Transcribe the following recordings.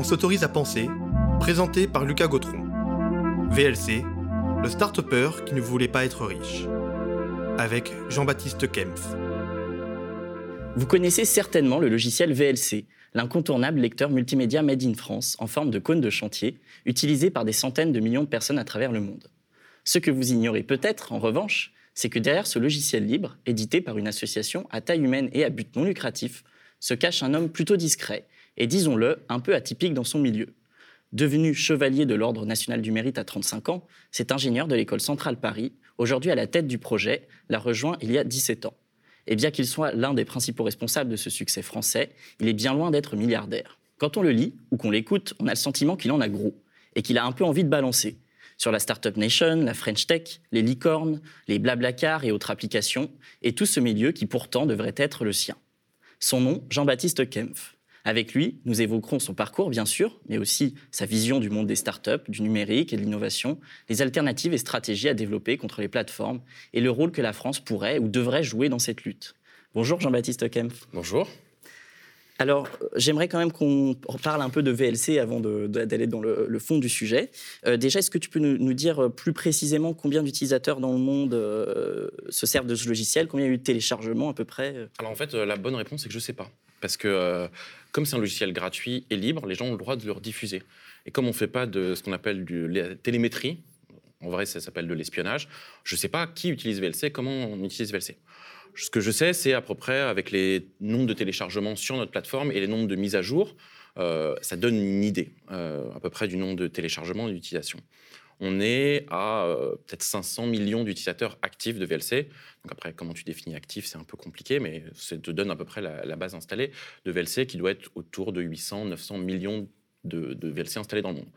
on s'autorise à penser, présenté par Lucas Gautron. VLC, le start qui ne voulait pas être riche. Avec Jean-Baptiste Kempf. Vous connaissez certainement le logiciel VLC, l'incontournable lecteur multimédia made in France en forme de cône de chantier, utilisé par des centaines de millions de personnes à travers le monde. Ce que vous ignorez peut-être, en revanche, c'est que derrière ce logiciel libre, édité par une association à taille humaine et à but non lucratif, se cache un homme plutôt discret et, disons-le, un peu atypique dans son milieu. Devenu chevalier de l'Ordre national du mérite à 35 ans, cet ingénieur de l'école centrale Paris, aujourd'hui à la tête du projet, l'a rejoint il y a 17 ans. Et bien qu'il soit l'un des principaux responsables de ce succès français, il est bien loin d'être milliardaire. Quand on le lit ou qu'on l'écoute, on a le sentiment qu'il en a gros et qu'il a un peu envie de balancer sur la Startup Nation, la French Tech, les licornes, les Blablacar et autres applications, et tout ce milieu qui pourtant devrait être le sien. Son nom, Jean-Baptiste Kempf. Avec lui, nous évoquerons son parcours, bien sûr, mais aussi sa vision du monde des startups, du numérique et de l'innovation, les alternatives et stratégies à développer contre les plateformes, et le rôle que la France pourrait ou devrait jouer dans cette lutte. Bonjour Jean-Baptiste Kempf. Bonjour. Alors, j'aimerais quand même qu'on parle un peu de VLC avant d'aller dans le, fond du sujet. Euh, déjà, est-ce que tu peux nous, dire plus précisément combien d'utilisateurs dans le monde euh, se servent de ce logiciel? Combien il y a eu de téléchargements à peu près? Alors en fait, euh, la bonne réponse, c'est que je ne sais pas. Parce que comme c'est un logiciel gratuit et libre, les gens ont le droit de le rediffuser. Et comme on ne fait pas de ce qu'on appelle de la télémétrie, en vrai, ça s'appelle de l'espionnage, je ne sais pas qui utilise VLC, comment on utilise VLC. Ce que je sais, c'est à peu près avec les nombres de téléchargements sur notre plateforme et les nombres de mises à jour, euh, ça donne une idée euh, à peu près du nombre de téléchargements et d'utilisation. On est à euh, peut-être 500 millions d'utilisateurs actifs de VLC. Donc après, comment tu définis actif, c'est un peu compliqué, mais ça te donne à peu près la, base installée de VLC qui doit être autour de 800, 900 millions de, de VLC installés dans le monde.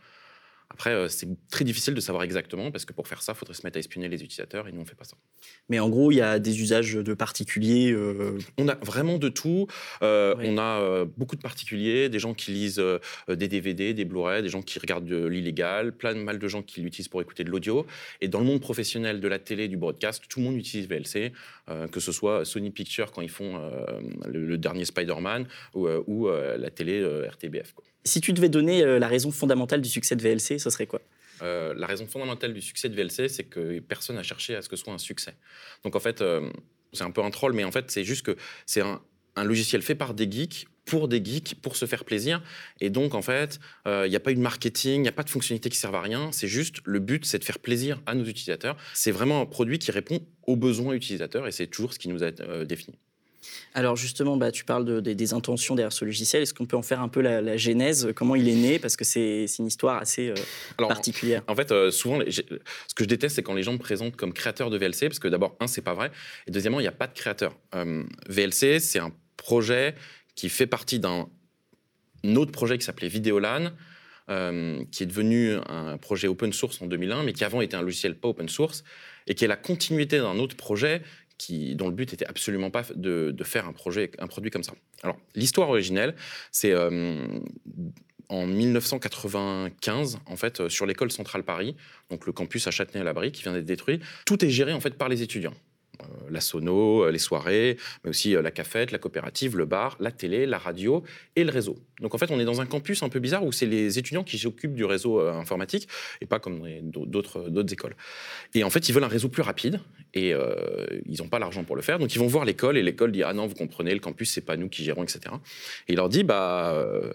Après, euh, c'est très difficile de savoir exactement parce que pour faire ça, il faudrait se mettre à espionner les utilisateurs et nous, on ne fait pas ça. Mais en gros, il y a des usages de particuliers euh, On a vraiment de tout. Euh, on a beaucoup de particuliers, des gens qui lisent des DVD, des Blu-ray, des gens qui regardent de l'illégal, plein de mal de gens qui l'utilisent pour écouter de l'audio. Et dans le monde professionnel de la télé, du broadcast, tout le monde utilise VLC, que ce soit Sony Pictures quand ils font le, dernier Spider-Man ou, la télé RTBF. Si tu devais donner euh, la raison fondamentale du succès de VLC, ce serait quoi? Euh, la raison fondamentale du succès de VLC, c'est que personne n'a cherché à ce que ce soit un succès. Donc en fait, euh, c'est un peu un troll, mais en fait, c'est juste que c'est un, logiciel fait par des geeks pour des geeks, pour se faire plaisir. Et donc, en fait, il n'y a pas eu de marketing, il n'y a pas de fonctionnalité qui servent à rien. C'est juste, le but, c'est de faire plaisir à nos utilisateurs. C'est vraiment un produit qui répond aux besoins utilisateurs et c'est toujours ce qui nous a défini. Alors justement, bah, tu parles des, intentions derrière ce logiciel. Est-ce qu'on peut en faire un peu la, genèse Comment il est né? Parce que c'est une histoire assez euh, particulière. En fait, euh, souvent, ce que je déteste, c'est quand les gens me présentent comme créateur de VLC, parce que d'abord, un, c'est pas vrai, et deuxièmement, il n'y a pas de créateur. Euh, VLC, c'est un projet qui fait partie d'un autre projet qui s'appelait Videolan, qui est devenu un projet open source en 2001, mais qui avant était un logiciel pas open source, et qui est la continuité d'un autre projet dont le but était absolument pas de, faire un, projet, un produit comme ça. Alors, l'histoire originelle, c'est euh, en 1995, en fait, euh, sur l'école centrale Paris, donc le campus à Châtenay-à-Labrie qui vient d'être détruit, tout est géré en fait par les étudiants. Euh, la sono, les soirées, mais aussi la cafette, la coopérative, le bar, la télé, la radio et le réseau. Donc en fait, on est dans un campus un peu bizarre où c'est les étudiants qui s'occupent du réseau informatique et pas comme d'autres écoles. Et en fait, ils veulent un réseau plus rapide et euh, ils n'ont pas l'argent pour le faire. Donc ils vont voir l'école et l'école dit ah non vous comprenez le campus c'est pas nous qui gérons etc. Et il leur dit bah euh,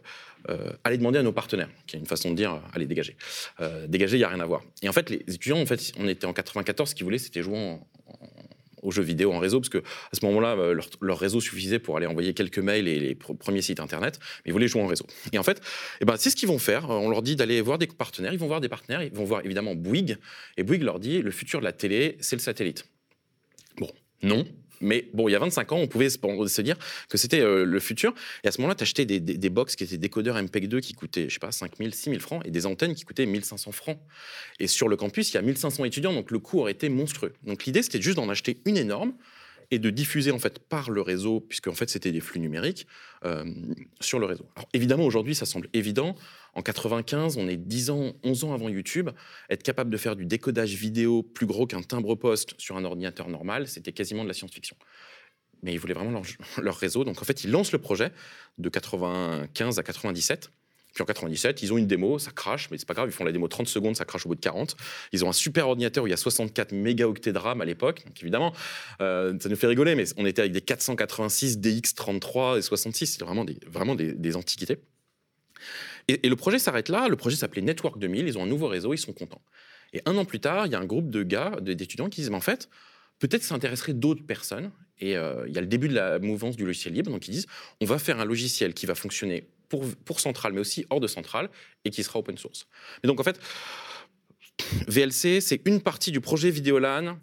euh, allez demander à nos partenaires, qui est une façon de dire allez dégager. dégager il y a rien à voir. Et en fait les étudiants en fait on était en 94 ce qu'ils voulaient c'était jouer en, aux jeux vidéo en réseau, parce que à ce moment-là, leur, réseau suffisait pour aller envoyer quelques mails et les premiers sites internet, mais ils voulaient jouer en réseau. Et en fait, eh ben, c'est ce qu'ils vont faire. On leur dit d'aller voir des partenaires, ils vont voir des partenaires, ils vont voir évidemment Bouygues, et Bouygues leur dit le futur de la télé, c'est le satellite. Bon, non. Mais bon, il y a 25 ans, on pouvait se dire que c'était euh, le futur. Et à ce moment-là, tu achetais des, des, box qui étaient décodeurs MPEG-2 qui coûtaient, je sais pas, 5 000, 6 000 francs et des antennes qui coûtaient 1500 francs. Et sur le campus, il y a 1500 étudiants, donc le coût aurait été monstrueux. Donc l'idée, c'était juste d'en acheter une énorme et de diffuser en fait par le réseau, puisque en fait c'était des flux numériques, euh, sur le réseau. Évidemment aujourd'hui ça semble évident. En 95, on est 10 ans, 11 ans avant YouTube. Être capable de faire du décodage vidéo plus gros qu'un timbre-poste sur un ordinateur normal, c'était quasiment de la science-fiction. Mais ils voulaient vraiment leur, leur, réseau. Donc en fait, ils lancent le projet de 95 à 97. En 97, ils ont une démo, ça crache, mais c'est pas grave, ils font la démo 30 secondes, ça crache au bout de 40. Ils ont un super ordinateur où il y a 64 mégaoctets de RAM à l'époque, donc évidemment, euh, ça nous fait rigoler, mais on était avec des 486 DX33 et 66, c'est vraiment des, vraiment des, antiquités. Et, et, le projet s'arrête là, le projet s'appelait Network 2000, ils ont un nouveau réseau, ils sont contents. Et un an plus tard, il y a un groupe de gars, d'étudiants qui disent, mais en fait, peut-être ça intéresserait d'autres personnes. Et euh, il y a le début de la mouvance du logiciel libre, donc ils disent, on va faire un logiciel qui va fonctionner pour, pour Centrale, mais aussi hors de Centrale, et qui sera open source. Et donc en fait, VLC, c'est une partie du projet Vidéolan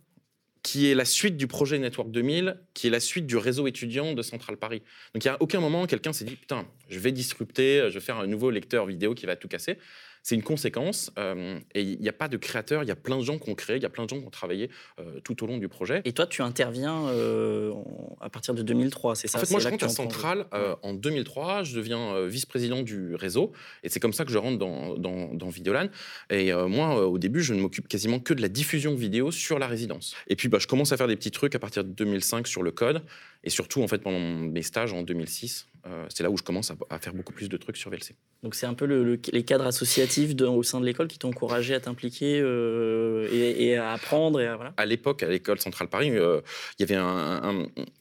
qui est la suite du projet Network 2000, qui est la suite du réseau étudiant de Centrale Paris. Donc il n'y a aucun moment quelqu'un s'est dit, putain, je vais disrupter, je vais faire un nouveau lecteur vidéo qui va tout casser c'est une conséquence. Euh, et il n'y a pas de créateurs, il y a plein de gens qui ont créé, il y a plein de gens qui ont travaillé euh, tout au long du projet. Et toi, tu interviens euh, à partir de 2003, c'est ça? En fait, moi, je rentre à Centrale en 2003. Je deviens vice-président du réseau. Et c'est comme ça que je rentre dans, dans, Videolan. Et moi, au début, je ne m'occupe quasiment que de la diffusion vidéo sur la résidence. Et puis, bah, je commence à faire des petits trucs à partir de 2005 sur le code. Et surtout, en fait, pendant mes stages en 2006, euh, c'est là où je commence à, faire beaucoup plus de trucs sur VLC. Donc c'est un peu les cadres associatifs au sein de l'école qui t'ont encouragé à t'impliquer euh, et, à apprendre et à, À l'époque, à l'école centrale Paris, euh, il y avait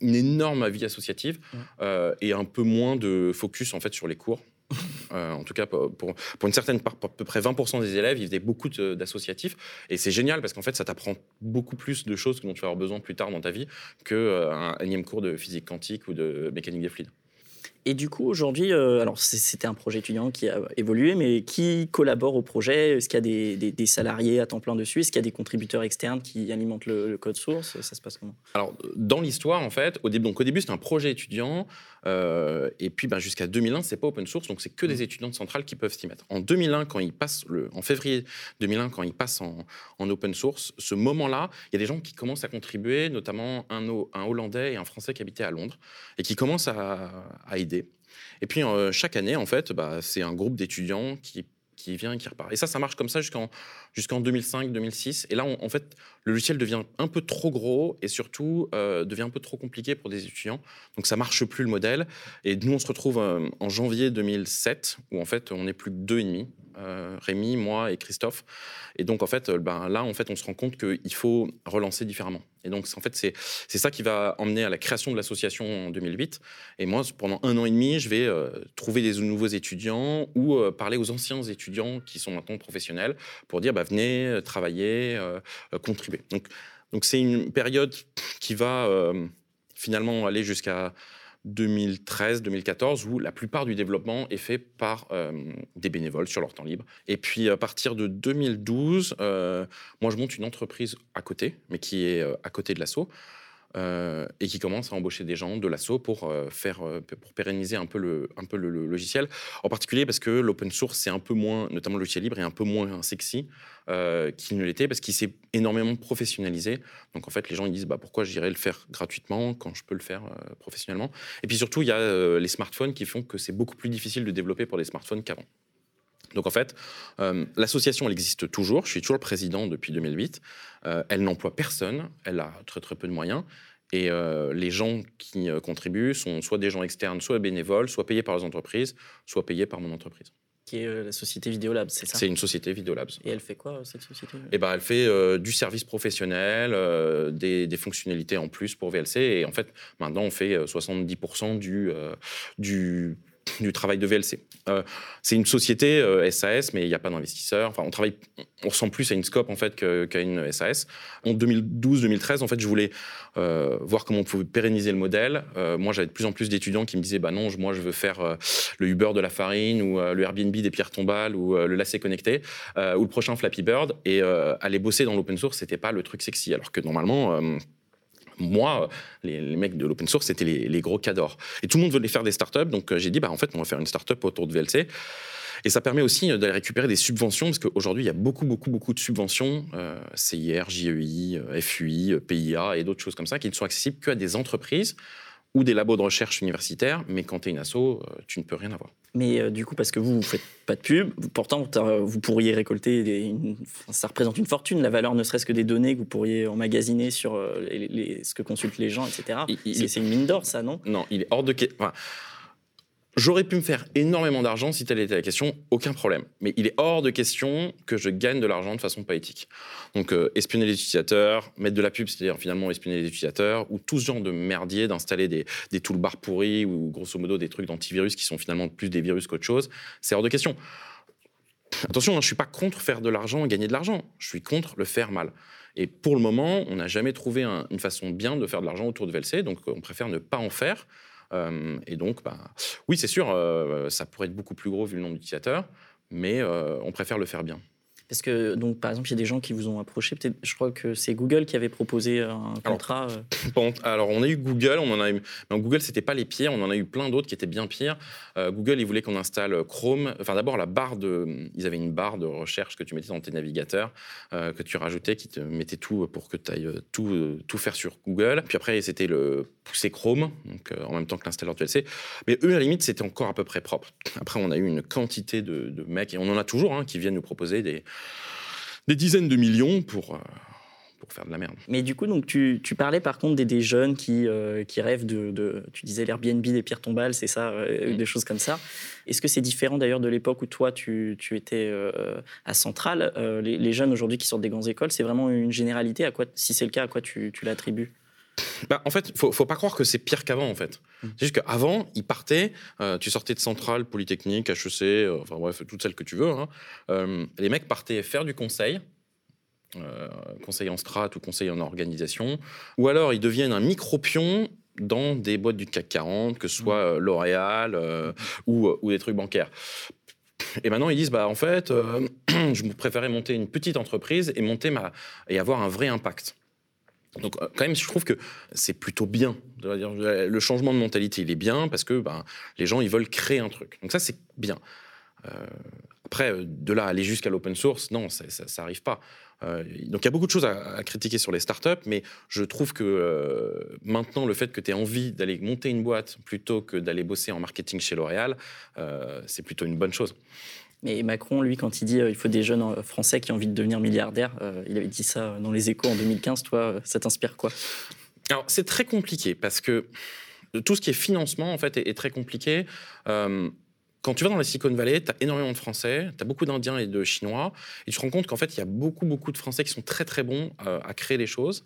une énorme vie associative et un peu moins de focus en fait sur les cours. En tout cas, pour, pour, une certaine part, à peu près 20% des élèves, ils faisaient beaucoup d'associatifs. Et c'est génial parce qu'en fait, ça t'apprend beaucoup plus de choses dont tu vas avoir besoin plus tard dans ta vie qu'un énième cours de physique quantique ou de mécanique des fluides. Et du coup, aujourd'hui, euh, alors c'était un projet étudiant qui a évolué, mais qui collabore au projet? Est-ce qu'il y a des, salariés à temps plein dessus? Est-ce qu'il y a des contributeurs externes qui alimentent le, code source? Ça se passe comment? Alors, dans l'histoire, en fait, au, début, donc, au début, c'était un projet étudiant, euh, et puis ben, jusqu'à 2001, c'est pas open source, donc c'est que des mmh. étudiants de centrale qui peuvent s'y mettre. En 2001, quand ils passent, le, en février 2001, quand ils passent en, open source, ce moment-là, il y a des gens qui commencent à contribuer, notamment un, un Hollandais et un Français qui habitaient à Londres, et qui commencent à, à aider et puis euh, chaque année, en fait, bah, c'est un groupe d'étudiants qui qui vient et qui repart. Et ça, ça marche comme ça jusqu'en jusqu'en 2005-2006. Et là, en fait, le logiciel devient un peu trop gros et surtout euh, devient un peu trop compliqué pour des étudiants. Donc ça marche plus le modèle. Et nous, on se retrouve euh, en janvier 2007 où en fait, on n'est plus que deux et demi. Euh, Rémi, moi et Christophe. Et donc, en fait, ben, là, en fait, on se rend compte qu'il faut relancer différemment. Et donc, en fait, c'est ça qui va emmener à la création de l'association en 2008. Et moi, pendant un an et demi, je vais trouver des nouveaux étudiants ou parler aux anciens étudiants qui sont maintenant professionnels pour dire, bah, venez travailler, contribuer. Donc, donc c'est une période qui va finalement aller jusqu'à 2013-2014 où la plupart du développement est fait par euh, des bénévoles sur leur temps libre. Et puis à partir de 2012, euh, moi je monte une entreprise à côté, mais qui est euh, à côté de l'assaut. Euh, et qui commence à embaucher des gens de l'assaut pour euh, faire euh, pour pérenniser un peu le un peu le, logiciel. En particulier parce que l'open source c'est un peu moins notamment le logiciel libre est un peu moins sexy qu'il ne l'était parce qu'il s'est énormément professionnalisé. Donc en fait les gens ils disent bah pourquoi j'irais le faire gratuitement quand je peux le faire professionnellement? Et puis surtout il y a les smartphones qui font que c'est beaucoup plus difficile de développer pour des smartphones qu'avant donc en fait, l'association, elle existe toujours. Je suis toujours le président depuis 2008. elle n'emploie personne. Elle a très très peu de moyens. Et euh, les gens qui euh, contribuent sont soit des gens externes, soit bénévoles, soit payés par les entreprises, soit payés par mon entreprise. Qui est euh, la société Videolabs, c'est ça? C'est une société Videolabs. Et elle fait quoi, cette société? Eh ben, Elle fait du service professionnel, des, des, fonctionnalités en plus pour VLC. Et en fait, maintenant, on fait 70% du, du du travail de VLC. Euh, c'est une société SAS, euh, mais il n'y a pas d'investisseurs. Enfin, on travaille, on ressemble plus à une scope en fait qu'à une SAS. En 2012-2013, en fait, je voulais euh, voir comment on pouvait pérenniser le modèle. moi, j'avais de plus en plus d'étudiants qui me disaient, bah non, moi, je veux faire le Uber de la farine ou le Airbnb des pierres tombales ou le lacet connecté ou le prochain Flappy Bird. Et aller bosser dans l'open source, c'était pas le truc sexy, alors que normalement moi, les, mecs de l'open source, c'était les, gros cadors. Et tout le monde voulait faire des startups, donc euh, j'ai dit, bah, en fait, on va faire une startup autour de VLC. Et ça permet aussi euh, d'aller récupérer des subventions, parce qu'aujourd'hui, il y a beaucoup, beaucoup, beaucoup de subventions, euh, CIR, JEI, FUI, PIA et d'autres choses comme ça, qui ne sont accessibles qu'à des entreprises ou des labos de recherche universitaires, mais quand tu es une asso, tu ne peux rien avoir. Mais euh, du coup, parce que vous ne faites pas de pub, pourtant vous pourriez récolter, des, ça représente une fortune, la valeur ne serait-ce que des données que vous pourriez emmagasiner sur euh, les, ce que consultent les gens, etc. C'est une mine d'or, ça, non? Non, il est hors de... Enfin, J'aurais pu me faire énormément d'argent si telle était la question, aucun problème. Mais il est hors de question que je gagne de l'argent de façon pas éthique. Donc euh, espionner les utilisateurs, mettre de la pub, c'est-à-dire finalement espionner les utilisateurs, ou tout ce genre de merdier d'installer des, des toolbars pourris ou grosso modo des trucs d'antivirus qui sont finalement plus des virus qu'autre chose, c'est hors de question. Attention, hein, je ne suis pas contre faire de l'argent gagner de l'argent. Je suis contre le faire mal. Et pour le moment, on n'a jamais trouvé une façon bien de faire de l'argent autour de VLC, donc on préfère ne pas en faire. Euh, et donc, bah, oui, c'est sûr, euh, ça pourrait être beaucoup plus gros vu le nombre d'utilisateurs, mais euh, on préfère le faire bien. Parce que, donc, par exemple, il y a des gens qui vous ont approché. Peut-être, je crois que c'est Google qui avait proposé un contrat. Alors, on a eu Google, on en a eu. Non, Google, c'était pas les pires. On en a eu plein d'autres qui étaient bien pires. Google, ils voulaient qu'on installe Chrome. Enfin, d'abord, la barre de. Ils avaient une barre de recherche que tu mettais dans tes navigateurs, que tu rajoutais, qui te mettait tout pour que tu ailles tout, tout faire sur Google. Puis après, c'était le pousser Chrome, donc en même temps que l'installeur VLC. Mais eux, à la limite, c'était encore à peu près propre. Après, on a eu une quantité de, de mecs, et on en a toujours, hein, qui viennent nous proposer des des dizaines de millions pour, euh, pour faire de la merde. Mais du coup, donc, tu, tu parlais par contre des, des jeunes qui, euh, qui rêvent de, de, Tu disais l'Airbnb des pierres tombales, c'est ça, euh, mm. des choses comme ça. Est-ce que c'est différent d'ailleurs de l'époque où toi, tu, tu étais à Centrale les, les, jeunes aujourd'hui qui sortent des grandes écoles, c'est vraiment une généralité? À quoi, Si c'est le cas, à quoi tu, tu l'attribues? Bah, en fait, faut, faut pas croire que c'est pire qu'avant, en fait. Mmh. C'est juste qu'avant, ils partaient, euh, tu sortais de Centrale, Polytechnique, HEC, euh, enfin bref, toutes celles que tu veux. Hein. Euh, les mecs partaient faire du conseil, conseil en strat ou conseil en organisation, ou alors ils deviennent un micro-pion dans des boîtes du CAC 40, que ce soit mmh. L'Oréal ou, ou, des trucs bancaires. Et maintenant, ils disent, bah, en fait, je préférais monter une petite entreprise et, monter ma, et avoir un vrai impact. Donc euh, quand même, je trouve que c'est plutôt bien. Le changement de mentalité, il est bien parce que ben, les gens, ils veulent créer un truc. Donc ça, c'est bien. Euh, après, euh, de là aller jusqu'à l'open source, non, ça n'arrive pas. donc il y a beaucoup de choses à, critiquer sur les startups, mais je trouve que maintenant, le fait que tu aies envie d'aller monter une boîte plutôt que d'aller bosser en marketing chez L'Oréal, c'est plutôt une bonne chose. Mais Macron, lui, quand il dit euh, il faut des jeunes euh, Français qui ont envie de devenir milliardaires, euh, il avait dit ça dans les échos en 2015. Toi, ça t'inspire quoi? Alors, c'est très compliqué parce que tout ce qui est financement, en fait, est, très compliqué. quand tu vas dans la Silicon Valley, tu as énormément de Français, tu as beaucoup d'Indiens et de Chinois, et tu te rends compte qu'en fait, il y a beaucoup, beaucoup de Français qui sont très, très bons à créer des choses.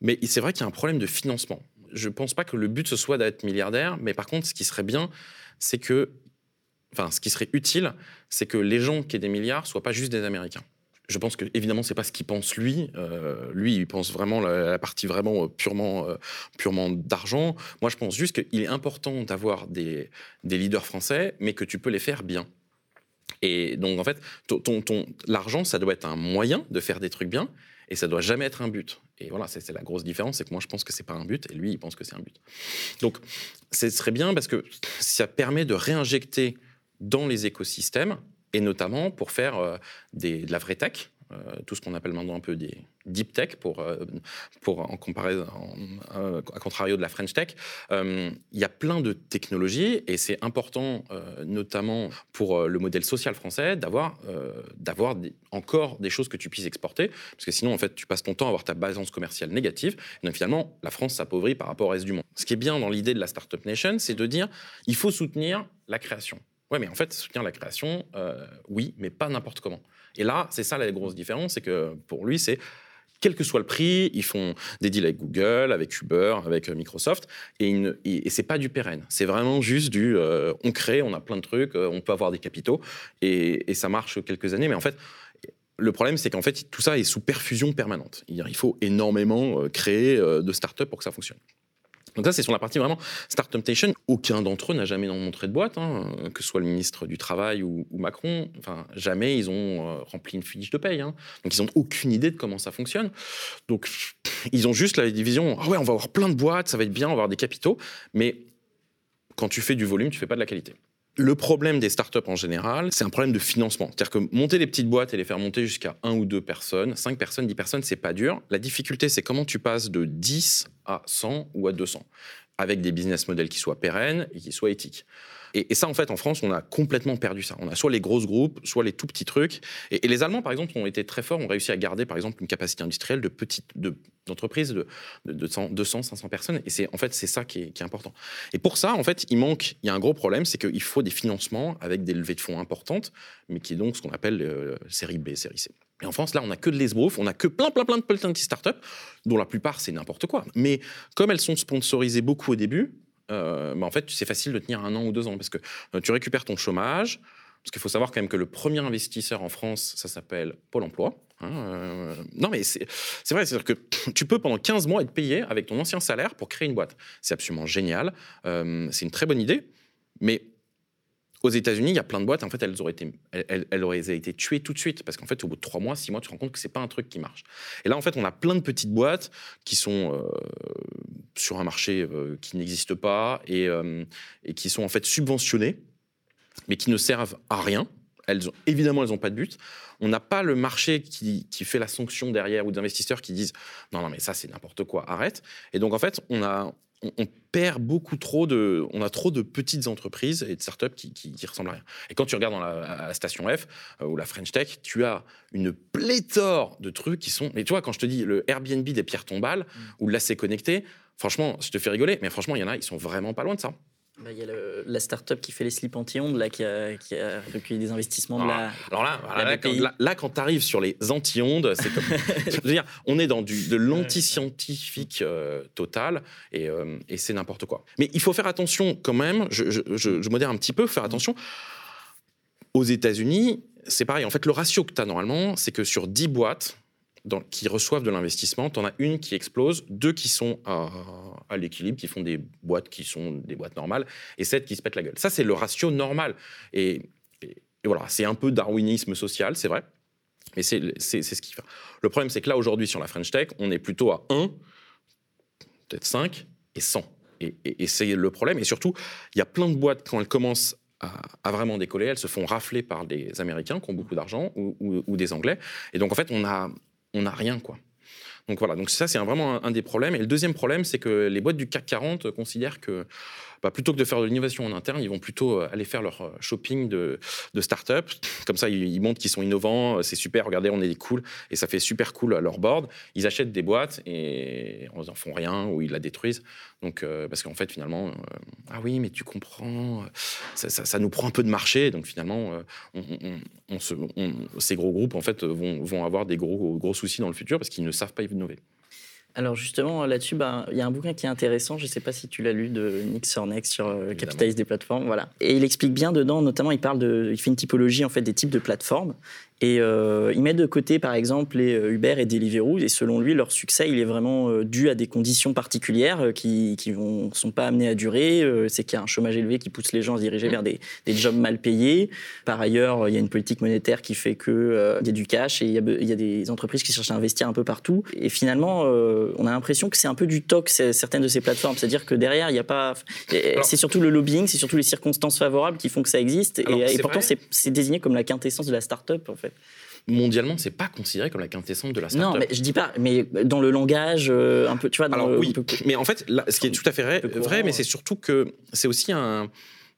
Mais c'est vrai qu'il y a un problème de financement. Je ne pense pas que le but, ce soit d'être milliardaire, mais par contre, ce qui serait bien, c'est que enfin, ce qui serait utile, c'est que les gens qui aient des milliards soient pas juste des Américains. Je pense que évidemment c'est pas ce qu'il pense lui. Euh, lui, il pense vraiment la, partie vraiment euh, purement euh, purement d'argent. Moi, je pense juste qu'il est important d'avoir des, des leaders français, mais que tu peux les faire bien. Et donc en fait, ton, ton, l'argent, ça doit être un moyen de faire des trucs bien, et ça doit jamais être un but. Et voilà, c'est la grosse différence, c'est que moi je pense que c'est pas un but, et lui il pense que c'est un but. Donc, ce serait bien parce que ça permet de réinjecter dans les écosystèmes, et notamment pour faire euh, de la vraie tech, euh, tout ce qu'on appelle maintenant un peu des deep tech pour, euh, en comparaison, à contrario de la French tech. Il y a plein de technologies et c'est important, notamment pour le modèle social français, d'avoir d'avoir encore des choses que tu puisses exporter, parce que sinon, en fait, tu passes ton temps à avoir ta balance commerciale négative. Et donc finalement, la France s'appauvrit par rapport au reste du monde. Ce qui est bien dans l'idée de la Startup Nation, c'est de dire il faut soutenir la création. Ouais, mais en fait, soutenir la création, euh, oui, mais pas n'importe comment. Et là, c'est ça la grosse différence, c'est que pour lui, c'est quel que soit le prix, ils font des deals avec Google, avec Uber, avec euh, Microsoft, et, et, et c'est pas du pérenne. C'est vraiment juste du, euh, on crée, on a plein de trucs, on peut avoir des capitaux, et, et, ça marche quelques années, mais en fait. Le problème, c'est qu'en fait, tout ça est sous perfusion permanente. Il faut énormément créer de startups pour que ça fonctionne. Donc ça, c'est sur la partie vraiment Startup Nation. Aucun d'entre eux n'a jamais montré de boîte, hein, que ce soit le ministre du Travail ou, Macron. Enfin, jamais ils ont euh, rempli une fiche de paye. Hein. Donc ils n'ont aucune idée de comment ça fonctionne. Donc ils ont juste la division, ah ouais, on va avoir plein de boîtes, ça va être bien, on va avoir des capitaux. Mais quand tu fais du volume, tu fais pas de la qualité. Le problème des startups en général, c'est un problème de financement. C'est-à-dire que monter des petites boîtes et les faire monter jusqu'à un ou deux personnes, cinq personnes, dix personnes, c'est pas dur. La difficulté, c'est comment tu passes de 10 à 100 ou à 200 avec des business models qui soient pérennes et qui soient éthiques. Et, ça, en fait, en France, on a complètement perdu ça. On a soit les grosses groupes, soit les tout petits trucs. Et, les Allemands, par exemple, ont été très forts, ont réussi à garder, par exemple, une capacité industrielle de petites d'entreprises de, de, 200, 500 personnes. Et c'est en fait c'est ça qui est, important. Et pour ça, en fait, il manque, il y a un gros problème, c'est qu'il faut des financements avec des levées de fonds importantes, mais qui est donc ce qu'on appelle euh, série B, série C. Et en France, là, on n'a que de l'esbrouf, on n'a que plein, plein, plein de petites startups, dont la plupart, c'est n'importe quoi. Mais comme elles sont sponsorisées beaucoup au début, euh, en fait, c'est facile de tenir un an ou deux ans parce que euh, tu récupères ton chômage. Parce qu'il faut savoir quand même que le premier investisseur en France, ça s'appelle Pôle emploi. Hein, euh, non, mais c'est vrai, c'est-à-dire que tu peux pendant 15 mois être payé avec ton ancien salaire pour créer une boîte. C'est absolument génial. c'est une très bonne idée. Mais aux États-Unis, il y a plein de boîtes, en fait, elles auraient été, elles, auraient été tuées tout de suite. Parce qu'en fait, au bout de trois mois, six mois, tu te rends compte que c'est pas un truc qui marche. Et là, en fait, on a plein de petites boîtes qui sont euh, sur un marché euh, qui n'existe pas et, euh, et, qui sont en fait subventionnées, mais qui ne servent à rien. Elles ont, évidemment, elles n'ont pas de but. On n'a pas le marché qui, qui, fait la sanction derrière ou d'investisseurs qui disent non, non, mais ça, c'est n'importe quoi, arrête. Et donc, en fait, on a, on, perd beaucoup trop de. On a trop de petites entreprises et de startups qui, qui, ressemblent à rien. Et quand tu regardes dans la, à la station F euh, ou la French Tech, tu as une pléthore de trucs qui sont. Mais tu vois, quand je te dis le Airbnb des pierres tombales mm. ou l'AC connecté, franchement, je te fais rigoler, mais franchement, il y en a, ils sont vraiment pas loin de ça. Bah, il y a la start-up qui fait les slips anti-ondes, là, qui a, qui a, recueilli des investissements de la. Alors là, là, quand, tu arrives sur les anti-ondes, c'est comme. je veux dire, on est dans du, de l'anti-scientifique euh, total et, euh, et c'est n'importe quoi. Mais il faut faire attention quand même, je, je, je, modère un petit peu, faire attention. Aux États-Unis, c'est pareil. En fait, le ratio que tu as normalement, c'est que sur 10 boîtes, qui reçoivent de l'investissement, tu en as une qui explose, deux qui sont à, l'équilibre, qui font des boîtes qui sont des boîtes normales, et sept qui se pètent la gueule. Ça, c'est le ratio normal. Et, voilà, c'est un peu darwinisme social, c'est vrai, mais c'est ce qui fait. Le problème, c'est que là, aujourd'hui, sur la French Tech, on est plutôt à 1, peut-être 5 et 100. Et, c'est le problème. Et surtout, il y a plein de boîtes, quand elles commencent à, vraiment décoller, elles se font rafler par des Américains qui ont beaucoup d'argent ou, ou, des Anglais. Et donc, en fait, on a, on n'a rien, quoi. Donc voilà, donc ça c'est vraiment un, des problèmes. Et le deuxième problème, c'est que les boîtes du CAC 40 considèrent que bah, plutôt que de faire de l'innovation en interne, ils vont plutôt euh, aller faire leur euh, shopping de, start-up. Comme ça, ils, montrent qu'ils sont innovants, euh, c'est super, regardez, on est cool, et ça fait super cool à leur board. Ils achètent des boîtes et ils n'en font rien ou ils la détruisent. Donc, parce qu'en fait, finalement, ah oui, mais tu comprends, ça, nous prend un peu de marché. Donc finalement, ces gros groupes, en fait, vont, vont avoir des gros, gros soucis dans le futur parce qu'ils ne savent pas innover. Alors justement, là-dessus, ben, il y a un bouquin qui est intéressant, je ne sais pas si tu l'as lu, de Nick Sornex sur euh, Capitalisme des plateformes. Voilà. Et il explique bien dedans, notamment, il parle de, il fait une typologie en fait des types de plateformes. Et euh, il met de côté, par exemple, les euh, Uber et Deliveroo. Et selon lui, leur succès, il est vraiment euh, dû à des conditions particulières euh, qui ne sont pas amenées à durer. C'est qu'il y a un chômage élevé qui pousse les gens à se diriger vers des, des, jobs mal payés. Par ailleurs, il y a une politique monétaire qui fait qu'il il y a du cash et il y a, il y a, des entreprises qui cherchent à investir un peu partout. Et finalement, on a l'impression que c'est un peu du toc, certaines de ces plateformes. C'est-à-dire que derrière, il n'y a pas. C'est surtout le lobbying, c'est surtout les circonstances favorables qui font que ça existe. et, et pourtant, c'est désigné comme la quintessence de la start-up, en fait. Mondialement, c'est pas considéré comme la quintessence de la startup. Non, mais je dis pas, mais dans le langage, euh, un peu, tu vois. Dans Alors oui, mais en fait, ce qui est tout à fait vrai, vrai mais c'est surtout que c'est aussi un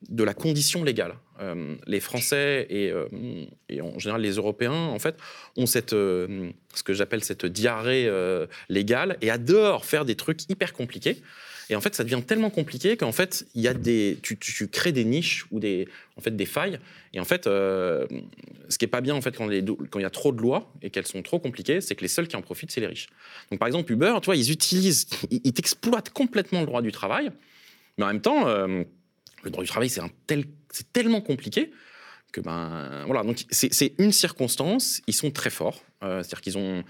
de la condition légale. Euh, les Français et, euh, et, en général les Européens, en fait, ont cette, ce que j'appelle cette diarrhée légale et adorent faire des trucs hyper compliqués. Et en fait, ça devient tellement compliqué qu'en fait, y a des, tu, crées des niches ou des, en fait, des failles. Et en fait, euh, ce qui est pas bien en fait quand, il y a trop de lois et qu'elles sont trop compliquées, c'est que les seuls qui en profitent, c'est les riches. Donc, par exemple, Uber, tu vois, ils utilisent, ils, exploitent complètement le droit du travail, mais en même temps, euh, le droit du travail, c'est tellement compliqué que ben voilà. Donc, c'est une circonstance. Ils sont très forts. Euh, c'est-à-dire qu'ils ont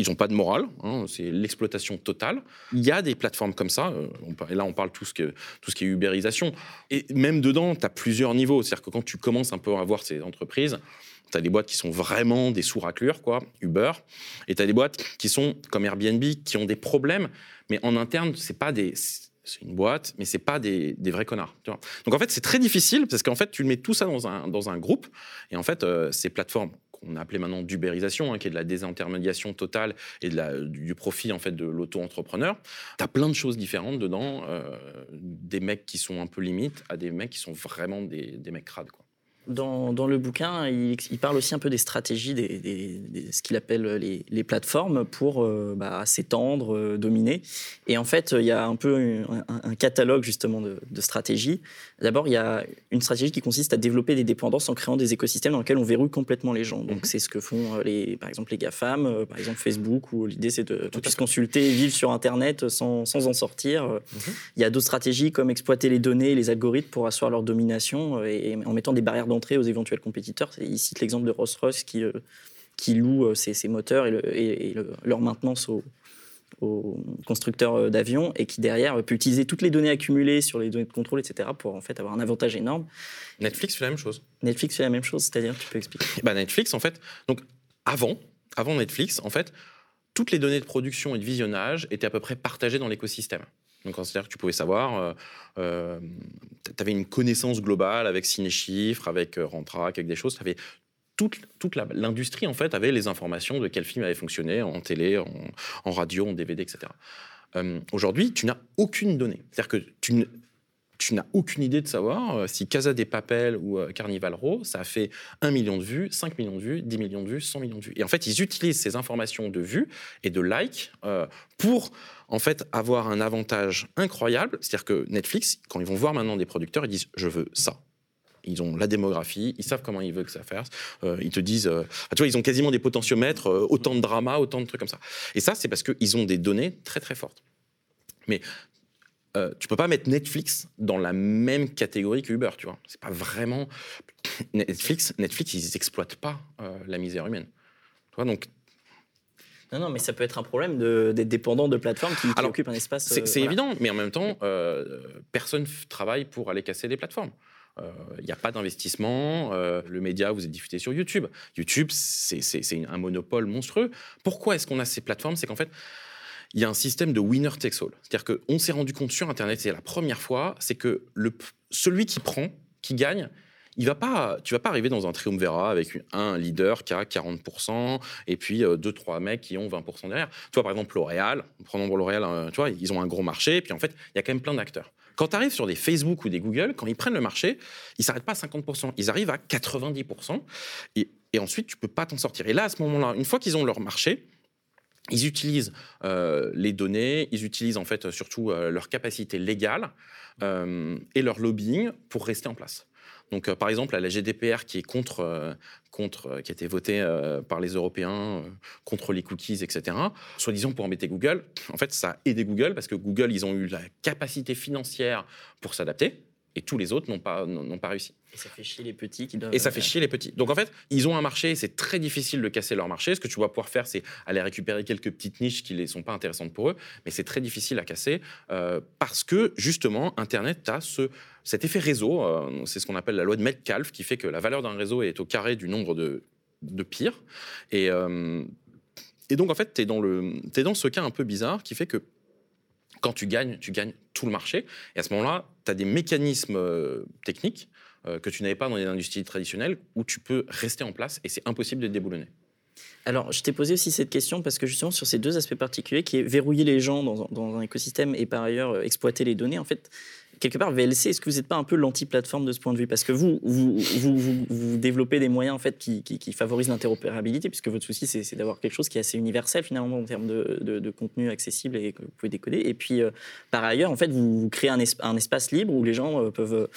ils n'ont pas de morale, hein, c'est l'exploitation totale. Il y a des plateformes comme ça, euh, et là on parle tout ce, tout ce qui est ubérisation. Et même dedans, tu as plusieurs niveaux. C'est-à-dire que quand tu commences un peu à voir ces entreprises, tu as des boîtes qui sont vraiment des sous-raclures, Uber, et tu as des boîtes qui sont comme Airbnb, qui ont des problèmes, mais en interne, c'est pas des c'est une boîte, mais c'est pas des, vrais connards. Donc en fait, c'est très difficile parce qu'en fait, tu mets tout ça dans un, dans un groupe et en fait, euh, ces plateformes qu'on a maintenant d'ubérisation, hein, qui est de la désintermédiation totale et de la, du profit en fait de l'auto-entrepreneur. Tu as plein de choses différentes dedans, euh, des mecs qui sont un peu limites à des mecs qui sont vraiment des, des mecs crades. Quoi. Dans, dans, le bouquin, il, il, parle aussi un peu des stratégies, des, des, des ce qu'il appelle les, les, plateformes pour euh, bah, s'étendre, euh, dominer. Et en fait, il y a un peu un, un catalogue justement de, de stratégies. D'abord, il y a une stratégie qui consiste à développer des dépendances en créant des écosystèmes dans lesquels on verrouille complètement les gens. Donc, mm -hmm. c'est ce que font, les, par exemple, les GAFAM, euh, par exemple Facebook, où l'idée c'est de qu'on puisse consulter et vivre sur Internet sans, sans en sortir. Mm -hmm. Il y a d'autres stratégies comme exploiter les données, les algorithmes pour asseoir leur domination et, et en mettant des barrières d'entrée aux éventuels compétiteurs. Il cite l'exemple de Rolls-Royce qui, euh, qui loue euh, ses, ses, moteurs et, le, et, et le, leur maintenance aux, aux constructeurs d'avions et qui derrière peut utiliser toutes les données accumulées sur les données de contrôle, etc., pour en fait avoir un avantage énorme. Netflix fait la même chose. Netflix fait la même chose, c'est-à-dire, tu peux expliquer bah Netflix, en fait, donc avant, avant Netflix, en fait, toutes les données de production et de visionnage étaient à peu près partagées dans l'écosystème. Donc, c'est-à-dire que tu pouvais savoir, euh, euh, tu avais une connaissance globale avec Cinéchiffres, avec euh, Rantrack, avec des choses, avais toute, toute l'industrie en fait avait les informations de quel film avait fonctionné en télé, en, radio, en DVD, etc. Aujourd'hui, tu n'as aucune donnée. C'est-à-dire que tu, tu n'as aucune idée de savoir euh, si Casa des Papel ou euh, Carnival Row, ça a fait 1 million de vues, 5 millions de vues, 10 millions de vues, 100 millions de vues. Et en fait, ils utilisent ces informations de vues et de likes euh, pour en fait avoir un avantage incroyable. C'est-à-dire que Netflix, quand ils vont voir maintenant des producteurs, ils disent je veux ça. Ils ont la démographie, ils savent comment ils veulent que ça fasse. Ils te disent, euh, tu vois, ils ont quasiment des potentiomètres, autant de drama, autant de trucs comme ça. Et ça, c'est parce qu'ils ont des données très très fortes. Mais euh, tu peux pas mettre Netflix dans la même catégorie que Uber, tu vois. C'est pas vraiment Netflix. Netflix, ils exploitent pas euh, la misère humaine. Tu vois, donc non, non, mais ça peut être un problème d'être dépendant de plateformes qui, qui Alors, occupent un espace. C'est euh, voilà. évident, mais en même temps, euh, personne travaille pour aller casser des plateformes. Il n'y a pas d'investissement. euh, le média, vous êtes diffusé sur YouTube. YouTube, c'est un monopole monstrueux. Pourquoi est-ce qu'on a ces plateformes? C'est qu'en fait, il y a un système de winner takes all. C'est-à-dire qu'on s'est rendu compte sur Internet, c'est la première fois, c'est que celui qui prend, qui gagne, il va pas, tu vas pas arriver dans un triumvirat avec un leader qui a 40% et puis euh, deux, trois mecs qui ont 20% derrière. Tu vois, par exemple, L'Oréal, prenons L'Oréal, euh, ils ont un gros marché, et puis en fait, il y a quand même plein d'acteurs. Quand tu arrives sur des Facebook ou des Google, quand ils prennent le marché, ils s'arrêtent pas à 50%, ils arrivent à 90%, et, et ensuite, tu peux pas t'en sortir. Et là, à ce moment-là, une fois qu'ils ont leur marché, ils utilisent euh, les données, ils utilisent en fait surtout euh, leur capacité légale euh, et leur lobbying pour rester en place. Donc, euh, par exemple, à la GDPR qui est contre, euh, euh, qui a été votée euh, par les Européens euh, contre les cookies, etc. Soi-disant pour embêter Google. En fait, ça a aidé Google parce que Google, ils ont eu la capacité financière pour s'adapter et tous les autres n'ont pas n'ont pas réussi. Et ça fait chier les petits qui doivent. Et ça fait chier les petits. Donc en fait, ils ont un marché, c'est très difficile de casser leur marché. Ce que tu vas pouvoir faire, c'est aller récupérer quelques petites niches qui ne sont pas intéressantes pour eux, mais c'est très difficile à casser euh, parce que justement, Internet a ce, cet effet réseau. euh, c'est ce qu'on appelle la loi de Metcalfe qui fait que la valeur d'un réseau est au carré du nombre de, de pires. Et, euh, et donc en fait, tu es, t'es dans ce cas un peu bizarre qui fait que quand tu gagnes, tu gagnes tout le marché. Et à ce moment-là, tu as des mécanismes euh, techniques euh, que tu n'avais pas dans les industries traditionnelles où tu peux rester en place et c'est impossible de te déboulonner. Alors, je t'ai posé aussi cette question parce que justement, sur ces deux aspects particuliers, qui est verrouiller les gens dans, un- dans un écosystème et par ailleurs euh, exploiter les données, en fait, quelque part, VLC, est-ce que vous n'êtes pas un peu l'anti-plateforme de ce point de vue? Parce que vous vous, vous, vous, vous développez des moyens en fait, qui, qui, qui favorisent l'interopérabilité, puisque votre souci, c'est d'avoir quelque chose qui est assez universel finalement en termes de, de, de contenu accessible et que vous pouvez décoder. Et puis, euh, par ailleurs, en fait, vous, créez un, es- un espace libre où les gens euh, peuvent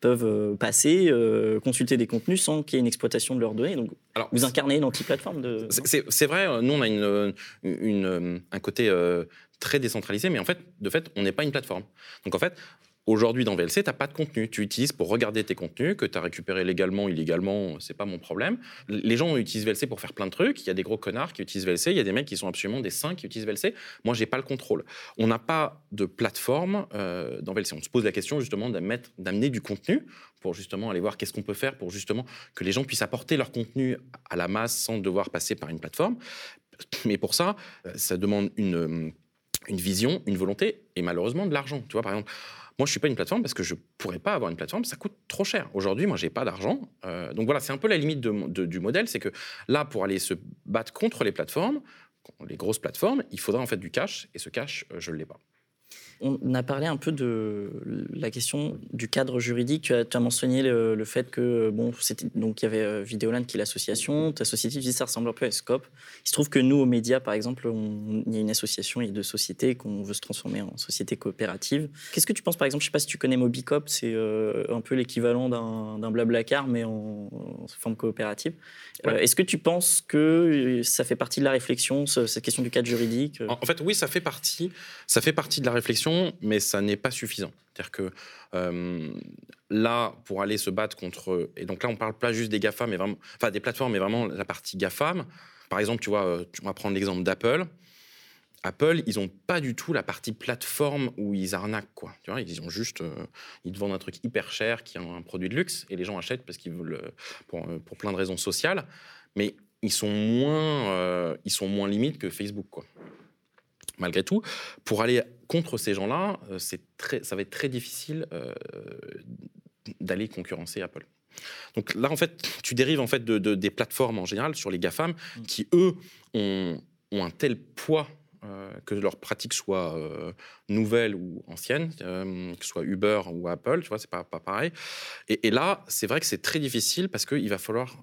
peuvent euh, passer, euh, consulter des contenus sans qu'il y ait une exploitation de leurs données. Donc, Alors, vous incarnez une anti-plateforme de... c'est- vrai, nous on a une, une, un côté euh, très décentralisé, mais en fait, de fait, on n'est pas une plateforme. Donc en fait, Aujourd'hui, dans VLC, tu n'as pas de contenu. Tu utilises pour regarder tes contenus, que tu as récupéré légalement, illégalement, c'est pas mon problème. Les gens utilisent VLC pour faire plein de trucs. Il y a des gros connards qui utilisent VLC, il y a des mecs qui sont absolument des saints qui utilisent VLC. Moi, j'ai pas le contrôle. On n'a pas de plateforme euh, dans VLC. On se pose la question justement d'amener du contenu pour justement aller voir qu'est-ce qu'on peut faire pour justement que les gens puissent apporter leur contenu à la masse sans devoir passer par une plateforme. Mais pour ça, euh, ça demande une, une vision, une volonté et malheureusement de l'argent. Tu vois, par exemple, Moi, je suis pas une plateforme parce que je pourrais pas avoir une plateforme, ça coûte trop cher. Aujourd'hui, moi, j'ai pas d'argent. Euh, donc voilà, c'est un peu la limite du modèle, c'est que là, pour aller se battre contre les plateformes, les grosses plateformes, il faudra en fait du cash, et ce cash, euh, je ne l'ai pas. On a parlé un peu de la question du cadre juridique. Tu as, tu as mentionné le, le fait que bon, donc il y avait euh, Vidéoland qui est l'association. Ta société, tu dis ça ressemble un peu à Scope. Il se trouve que nous, aux médias, par exemple, on- il y a une association, a deux sociétés qu'on veut se transformer en société coopérative. Qu'est-ce que tu penses, par exemple, je sais pas si tu connais Mobicop, c'est euh, un peu l'équivalent d'un Blablacar, mais en, en forme coopérative. Ouais. Euh, Est-ce que tu penses que ça fait partie de la réflexion, ce- cette question du cadre juridique En en fait, oui, ça fait partie, ça fait partie de la réflexion, mais ça n'est pas suffisant. C'est-à-dire que euh, là, pour aller se battre contre, et donc là, on parle pas juste des GAFA, mais vraiment, enfin des plateformes, mais vraiment la partie GAFAM. Par exemple, tu vois, euh, on va prendre l'exemple d'Apple. Apple, ils n'ont pas du tout la partie plateforme où ils arnaquent, quoi. Tu vois, ils ont juste, euh, ils te vendent un truc hyper cher qui est un produit de luxe et les gens achètent parce qu'ils veulent, euh, pour, euh, pour plein de raisons sociales. Mais ils sont moins, euh, ils sont moins limites que Facebook, quoi. Malgré tout, pour aller contre ces gens-là, euh, c'est très, ça va être très difficile euh, d'aller concurrencer Apple. Donc là, en fait, tu dérives en fait de, de- des plateformes en général sur les GAFAM qui, eux, ont, ont un tel poids euh, que leurs pratiques soient euh, nouvelles ou anciennes, euh, que ce soit Uber ou Apple, tu vois, c'est pas, pas pareil. Et, et là, c'est vrai que c'est très difficile parce qu'il va falloir,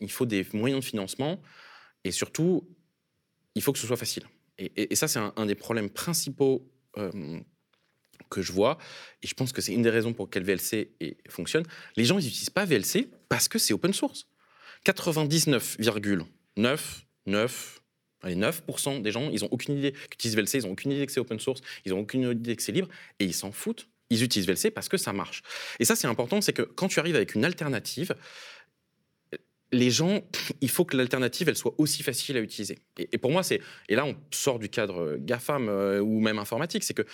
il faut des moyens de financement et surtout, il faut que ce soit facile. Et, et- et ça, c'est un, un des problèmes principaux que je vois. Et je pense que c'est une des raisons pour lesquelles VLC fonctionne. Les gens, n'utilisent pas VLC parce que c'est open source. 99,99 allez, 9% des gens, ils n'ont aucune idée qu'utilisent VLC, ils n'ont aucune idée que c'est open source, ils n'ont aucune idée que c'est libre, et ils s'en foutent. Ils utilisent VLC parce que ça marche. Et ça, c'est important, c'est que quand tu arrives avec une alternative, les gens, il faut que l'alternative, elle soit aussi facile à utiliser. Et, pour moi, c'est. Et là, on sort du cadre GAFAM euh, ou même informatique, c'est que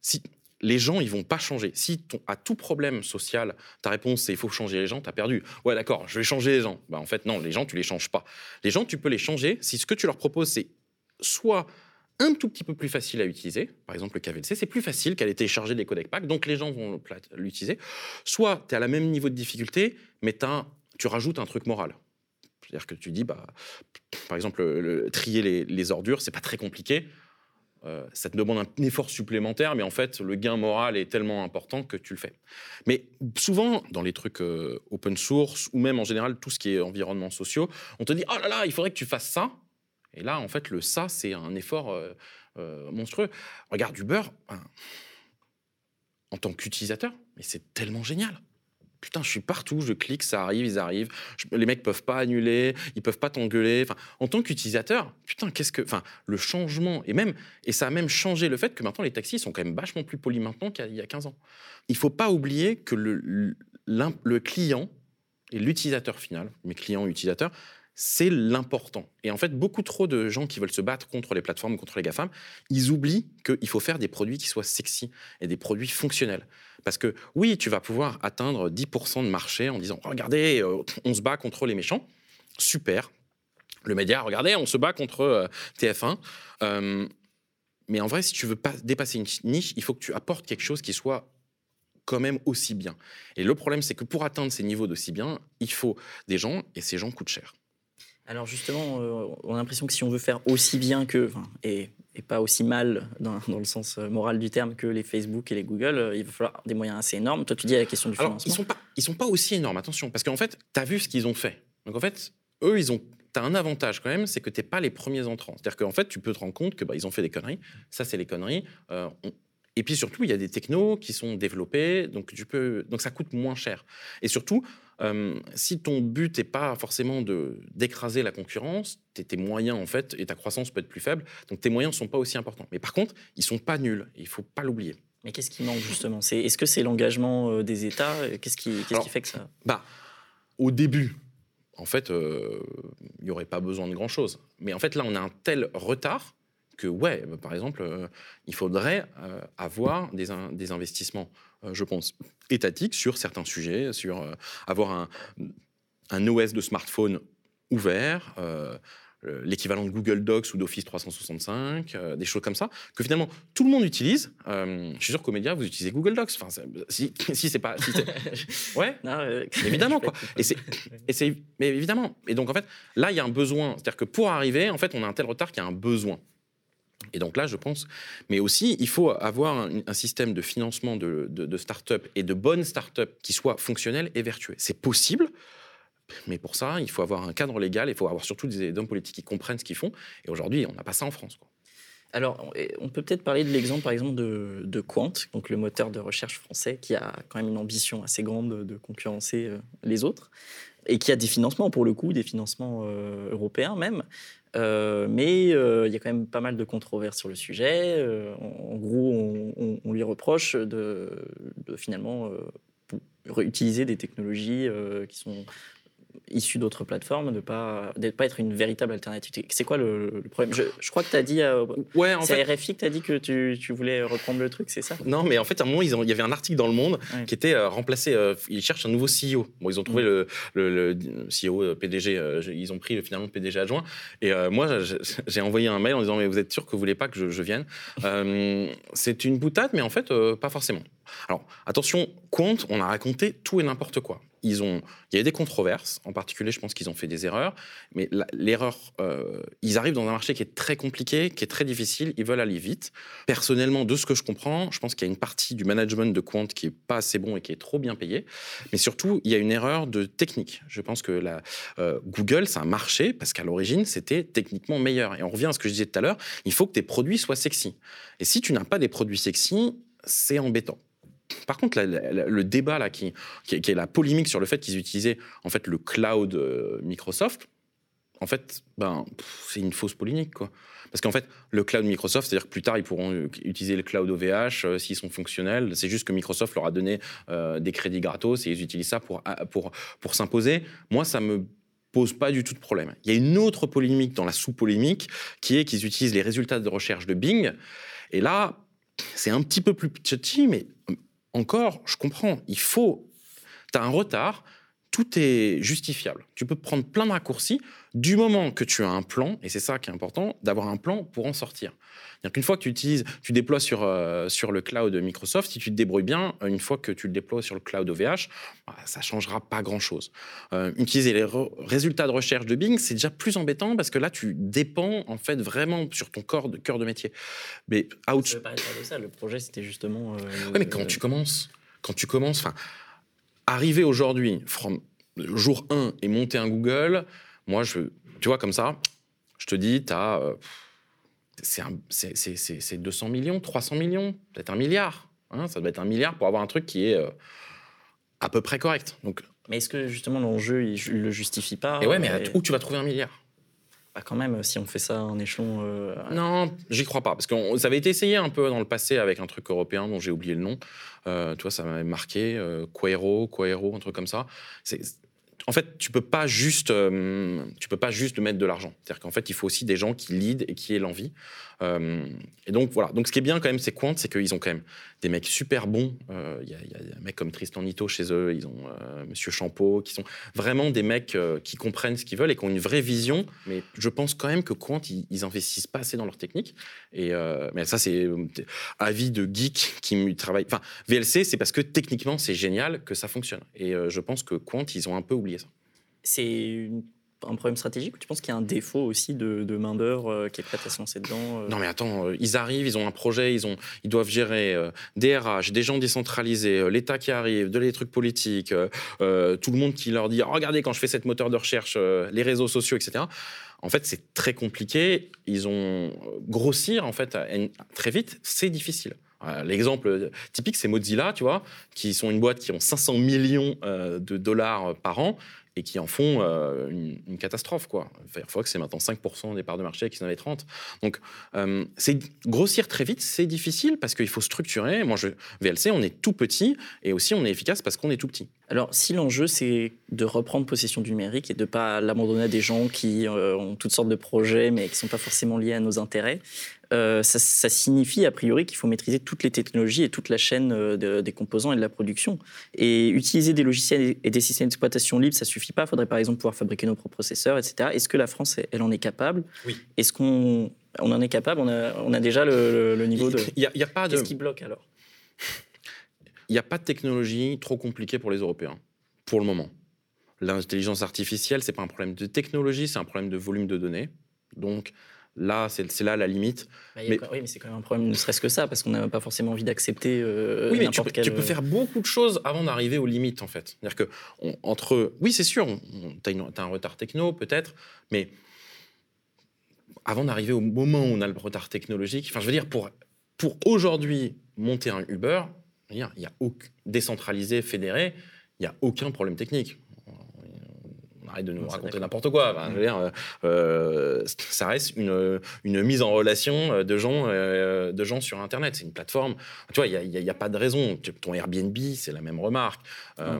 si les gens, ils vont pas changer. Si ton- à tout problème social, ta réponse c'est il faut changer les gens, tu as perdu. Ouais, d'accord, je vais changer les gens. Bah, en fait, non, les gens, tu les changes pas. Les gens, tu peux les changer si ce que tu leur proposes, c'est soit un tout petit peu plus facile à utiliser, par exemple le KVLC, c'est plus facile qu'à aller télécharger des codecs pack, donc les gens vont l'utiliser. Soit tu es à la même niveau de difficulté, mais tu rajoutes un truc moral. C'est-à-dire que tu dis, bah, par exemple, le- le- trier les, les ordures, c'est pas très compliqué. Euh, ça te demande un effort supplémentaire, mais en fait, le gain moral est tellement important que tu le fais. Mais souvent, dans les trucs euh, open source, ou même en général, tout ce qui est environnement sociaux, on te dit, oh là là, il faudrait que tu fasses ça. Et là, en fait, le ça, c'est un effort euh, monstrueux. Regarde Uber, ben, en tant qu'utilisateur, mais c'est tellement génial. Putain, je suis partout, je clique, ça arrive, ils arrivent. Les mecs peuvent pas annuler, ils peuvent pas t'engueuler. Enfin, en tant qu'utilisateur, putain, qu'est-ce que, enfin, le changement et même et ça a même changé le fait que maintenant les taxis sont quand même vachement plus polis maintenant qu'il y a- il y a 15 ans. Il faut pas oublier que le client et l'utilisateur final, mes clients utilisateurs, c'est l'important. Et en fait, beaucoup trop de gens qui veulent se battre contre les plateformes, contre les GAFAM, ils oublient qu'il faut faire des produits qui soient sexy et des produits fonctionnels. Parce que oui, tu vas pouvoir atteindre 10% de marché en disant Regardez, euh, on se bat contre les méchants. Super. Le média, regardez, on se bat contre euh, TF1. Euh, mais en vrai, si tu veux pas dépasser une niche, il faut que tu apportes quelque chose qui soit quand même aussi bien. Et le problème, c'est que pour atteindre ces niveaux d'aussi bien, il faut des gens et ces gens coûtent cher. Alors justement, euh, on a l'impression que si on veut faire aussi bien que, et, et pas aussi mal dans, dans le sens euh, moral du terme que les Facebook et les Google, euh, il va falloir des moyens assez énormes. Toi, tu dis à la question du Alors, ils financement. sont pas, ils sont pas aussi énormes, attention, parce qu'en fait, tu as vu ce qu'ils ont fait. Donc en fait, eux, ils ont, tu as un avantage quand même, c'est que tu pas les premiers entrants. C'est-à-dire qu'en fait, tu peux te rendre compte que bah, ils ont fait des conneries. Ça, c'est les conneries. Euh, on- Et puis surtout, il y a des technos qui sont développés, donc tu peux, donc ça coûte moins cher. Et surtout, euh, si ton but n'est pas forcément de d'écraser la concurrence, tes, moyens en fait et ta croissance peut être plus faible, donc tes moyens sont pas aussi importants. Mais par contre, ils sont pas nuls. Il faut pas l'oublier. Mais qu'est-ce qui manque justement? Est-ce que c'est l'engagement euh, des États? Qu'est-ce qui, fait que ça? Bah, au début, en fait, euh, il n'y aurait pas besoin de grand-chose. Mais en fait, là, on a un tel retard que, ouais, bah, par exemple, euh, il faudrait euh, avoir des, in- des investissements, je pense, étatiques sur certains sujets, sur euh, avoir un, un OS de smartphone ouvert, euh, l'équivalent de Google Docs ou d'Office 365, des choses comme ça, que finalement tout le monde utilise. je suis sûr qu'au média, vous utilisez Google Docs. Enfin, si, si c'est pas. ouais, évidemment, quoi. Et c'est, mais évidemment. Et donc, en fait, là, il y a un besoin. C'est-à-dire que pour arriver, en fait, on a un tel retard qu'il y a un besoin. Et donc là, je pense, mais aussi, il faut avoir un, système de financement de, de, start-up et de bonnes start-up qui soit fonctionnel et vertueux. C'est possible, mais pour ça, il faut avoir un cadre légal, il faut avoir surtout des hommes politiques qui comprennent ce qu'ils font. Et aujourd'hui, on n'a pas ça en France. Alors, on peut peut-être parler de l'exemple, par exemple, de, Quant, donc le moteur de recherche français, qui a quand même une ambition assez grande de, concurrencer euh, les autres, et qui a des financements, pour le coup, des financements euh, européens même. Euh, mais il y a quand même pas mal de controverses sur le sujet. en, gros, on, lui reproche de, de finalement réutiliser des technologies qui sont issus d'autres plateformes, de ne pas, de pas être une véritable alternative. C'est quoi le, problème? Je, crois que tu as dit. Euh, ouais, c'est RFI que tu as dit que tu, tu, voulais reprendre le truc, c'est ça? Non, mais en fait, à un moment, ils ont, il y avait un article dans Le Monde qui était euh, remplacé. Euh, ils cherchent un nouveau CEO. Bon, ils ont trouvé mm. le, le, CEO, PDG. ils ont pris finalement le PDG adjoint. Et moi, j'ai envoyé un mail en disant Mais vous êtes sûr que vous voulez pas que je, je vienne? C'est une boutade, mais en fait, pas forcément. Alors, attention, compte, on a raconté tout et n'importe quoi ils ont, il y a eu des controverses, en particulier, je pense qu'ils ont fait des erreurs, mais l'erreur, euh, ils arrivent dans un marché qui est très compliqué, qui est très difficile, ils veulent aller vite. Personnellement, de ce que je comprends, je pense qu'il y a une partie du management de Quant qui est pas assez bon et qui est trop bien payé, mais surtout, il y a une erreur de technique. Je pense que la, euh, Google, c'est un marché parce qu'à l'origine, c'était techniquement meilleur. Et on revient à ce que je disais tout à l'heure, il faut que tes produits soient sexy. Et si tu n'as pas des produits sexy, c'est embêtant. Par contre, le débat là, qui, est la polémique sur le fait qu'ils utilisaient en fait le cloud euh, Microsoft, en fait, ben, c'est une fausse polémique, quoi. Parce qu'en fait, le cloud Microsoft, c'est-à-dire que plus tard, ils pourront utiliser le cloud OVH euh, s'ils sont fonctionnels. C'est juste que Microsoft leur a donné euh, des crédits gratos et ils utilisent ça pour, pour, pour s'imposer. Moi, ça me pose pas du tout de problème. Il y a une autre polémique dans la sous-polémique qui est qu'ils utilisent les résultats de recherche de Bing. Et là, c'est un petit peu plus petit, mais encore, je comprends, il faut, tu as un retard, tout est justifiable. Tu peux prendre plein de raccourcis du moment que tu as un plan, et c'est ça qui est important, d'avoir un plan pour en sortir. cest qu'une fois que tu utilises, tu déploies sur, euh, sur le cloud Microsoft, si tu te débrouilles bien, une fois que tu le déploies sur le cloud OVH, bah, ça changera pas grand-chose. Euh, utiliser les résultats de recherche de Bing, c'est déjà plus embêtant parce que là, tu dépends en fait vraiment sur ton corps de, cœur de métier. Mais out... Ça pas de ça, le projet c'était justement... Euh, oui, mais quand tu commences, quand tu commences, enfin arriver aujourd'hui, jour 1 et monter un Google, moi, je, tu vois, comme ça, je te dis, tu as. Euh, c'est 200 millions, 300 millions, peut-être un milliard. Hein, ça doit être un milliard pour avoir un truc qui est euh, à peu près correct. Donc, mais est-ce que justement l'enjeu, il ne le justifie pas Et ouais, mais où tu vas trouver un milliard? Bah quand même, si on fait ça en échelon. Euh, non, j'y crois pas. Parce que ça avait été essayé un peu dans le passé avec un truc européen dont j'ai oublié le nom. Euh, tu vois, ça m'avait marqué. Euh, Quaero, Quaero, un truc comme ça. C'est en fait, tu peux pas juste, euh, tu peux pas juste mettre de l'argent. C'est-à-dire qu'en fait, il faut aussi des gens qui lead et qui aient l'envie. Euh, et donc voilà. Donc ce qui est bien quand même, c'est Quant, c'est qu'ils ont quand même des mecs super bons. Euh, il y, a un mec comme Tristan Nito chez eux, ils ont Monsieur Champeau, qui sont vraiment des mecs qui comprennent ce qu'ils veulent et qui ont une vraie vision. Mais je pense quand même que Quant, ils, ils investissent pas assez dans leur technique. Et mais ça, c'est avis de geek qui travaille. Enfin, VLC, c'est parce que techniquement, c'est génial que ça fonctionne. Et je pense que Quant, ils ont un peu oublié c'est un problème stratégique ou tu penses qu'il y a un défaut aussi de, main-d'œuvre euh, qui est prête à se lancer dedans euh Non, mais attends, euh, ils arrivent, ils ont un projet, ils, ont, ils doivent gérer des RH, des gens décentralisés, l'État qui arrive, de les trucs politiques, tout le monde qui leur dit Regardez, quand je fais cette moteur de recherche, les réseaux sociaux, etc. En fait, c'est très compliqué. Ils ont grossir, en fait, très vite, c'est difficile. L'exemple typique, c'est Mozilla, tu vois, qui sont une boîte qui ont 500 millions de dollars par an et qui en font euh, une, catastrophe. Quoi. que c'est maintenant 5% des parts de marché qui en avaient 30. Donc, euh, grossir très vite, c'est difficile parce qu'il faut structurer. Moi, je, VLC, on est tout petit et aussi on est efficace parce qu'on est tout petit. Alors, si l'enjeu, c'est de reprendre possession du numérique et de ne pas l'abandonner à des gens qui euh, ont toutes sortes de projets mais qui ne sont pas forcément liés à nos intérêts, euh, ça, signifie a priori qu'il faut maîtriser toutes les technologies et toute la chaîne euh, des composants et de la production. Et utiliser des logiciels et des systèmes d'exploitation libres, ça suffit pas. Il faudrait par exemple pouvoir fabriquer nos propres processeurs, etc. Est-ce que la France, elle en est capable? Oui. Est-ce qu'on on en est capable? On a, on a déjà le, niveau de. Il y a, pas de. Qu'est-ce qui bloque alors? Il n'y a pas de technologie trop compliquée pour les Européens, pour le moment. L'intelligence artificielle, c'est pas un problème de technologie, c'est un problème de volume de données. Donc, Là, c'est là la limite. Bah, mais... Oui, mais c'est quand même un problème, ne serait-ce que ça, parce qu'on n'a pas forcément envie d'accepter. Euh, oui, mais tu peux, faire beaucoup de choses avant d'arriver aux limites, en fait. C'est-à-dire que, entre. Oui, c'est sûr, tu as, un retard techno, peut-être, mais avant d'arriver au moment où on a le retard technologique, enfin, je veux dire, pour, pour aujourd'hui monter un Uber, il y a, aucun, décentralisé, fédéré, il n'y a aucun problème technique arrête de nous raconter n'importe quoi. Mm. Euh, euh, ça reste une, une, mise en relation euh, de gens, de gens sur Internet. C'est une plateforme. Tu vois, il n'y a, pas de raison. Ton Airbnb, c'est la même remarque.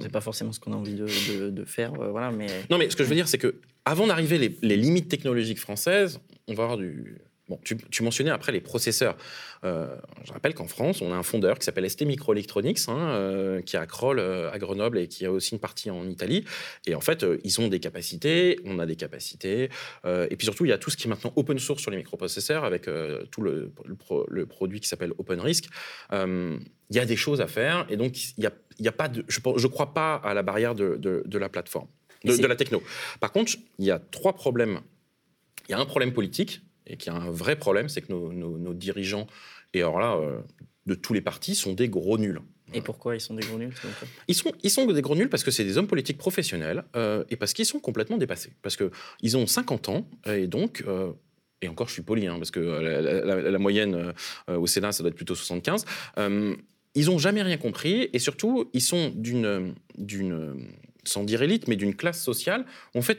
c'est pas forcément ce qu'on a envie de, de, faire. voilà, mais... Non, mais ce que je veux dire, c'est que avant d'arriver les, les limites technologiques françaises, on va avoir du, Bon, tu, mentionnais après les processeurs. Euh, je rappelle qu'en France, on a un fondeur qui s'appelle ST Microelectronics, hein, euh, qui est à Kroll, euh, à Grenoble, et qui a aussi une partie en Italie. Et en fait, ils ont des capacités, on a des capacités. et puis surtout, il y a tout ce qui est maintenant open source sur les microprocesseurs, avec tout le, le, produit qui s'appelle OpenRISC. il y a des choses à faire, et donc il y a, pas de, je ne crois pas à la barrière de, de la plateforme, de la techno. Par contre, il y a trois problèmes. Il y a un problème politique et qui a un vrai problème, c'est que nos, dirigeants, et alors là, euh, de tous les partis, sont des gros nuls. Et pourquoi ils sont des gros nuls ils sont, ils sont des gros nuls parce que c'est des hommes politiques professionnels euh, et parce qu'ils sont complètement dépassés. Parce qu'ils ont 50 ans et donc, euh, et encore je suis poli, hein, parce que la, moyenne au Sénat, ça doit être plutôt 75, ils n'ont jamais rien compris et surtout, ils sont d'une, d'une sans dire élite, mais d'une classe sociale, en fait,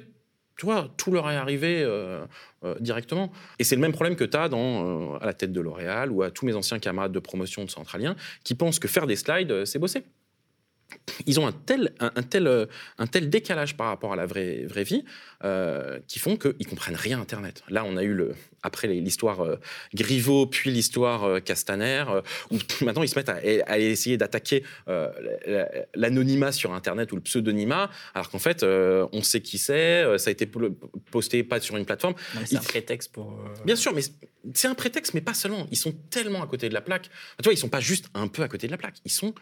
tu vois, tout leur est arrivé euh, euh, directement. Et c'est le même problème que tu as dans, euh, à la tête de L'Oréal ou à tous mes anciens camarades de promotion de Centralien qui pensent que faire des slides, c'est bosser ils ont un tel, un, tel, euh, un tel décalage par rapport à la vraie, vraie vie euh, qui font qu'ils comprennent rien à Internet. Là, on a eu, le, après l'histoire euh, Griveaux, puis l'histoire Castaner, où maintenant ils se mettent à, essayer d'attaquer l'anonymat sur Internet ou le pseudonymat, alors qu'en fait, on sait qui c'est, ça a été posté pas sur une plateforme. C'est un prétexte pour... Bien sûr, mais c'est un prétexte, mais pas seulement. Ils sont tellement à côté de la plaque. Tu vois, ils sont pas juste un peu à côté de la plaque, ils sont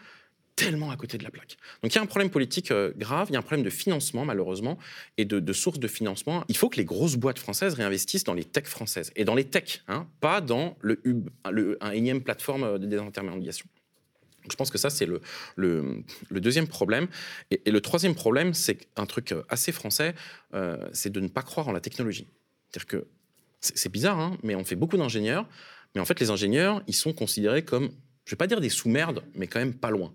tellement à côté de la plaque. Donc il y a un problème politique euh, grave, il y a un problème de financement malheureusement et de, de sources de financement. Il faut que les grosses boîtes françaises réinvestissent dans les techs françaises et dans les techs, hein, pas dans le, le un énième plateforme euh, de désintermédiation. Je pense que ça, c'est le, deuxième problème. Et, le troisième problème, c'est un truc euh, assez français, c'est de ne pas croire en la technologie. C'est-à-dire que c'est bizarre, hein, mais on fait beaucoup d'ingénieurs, mais en fait, les ingénieurs, ils sont considérés comme, je vais pas dire des sous-merdes, mais quand même pas loin.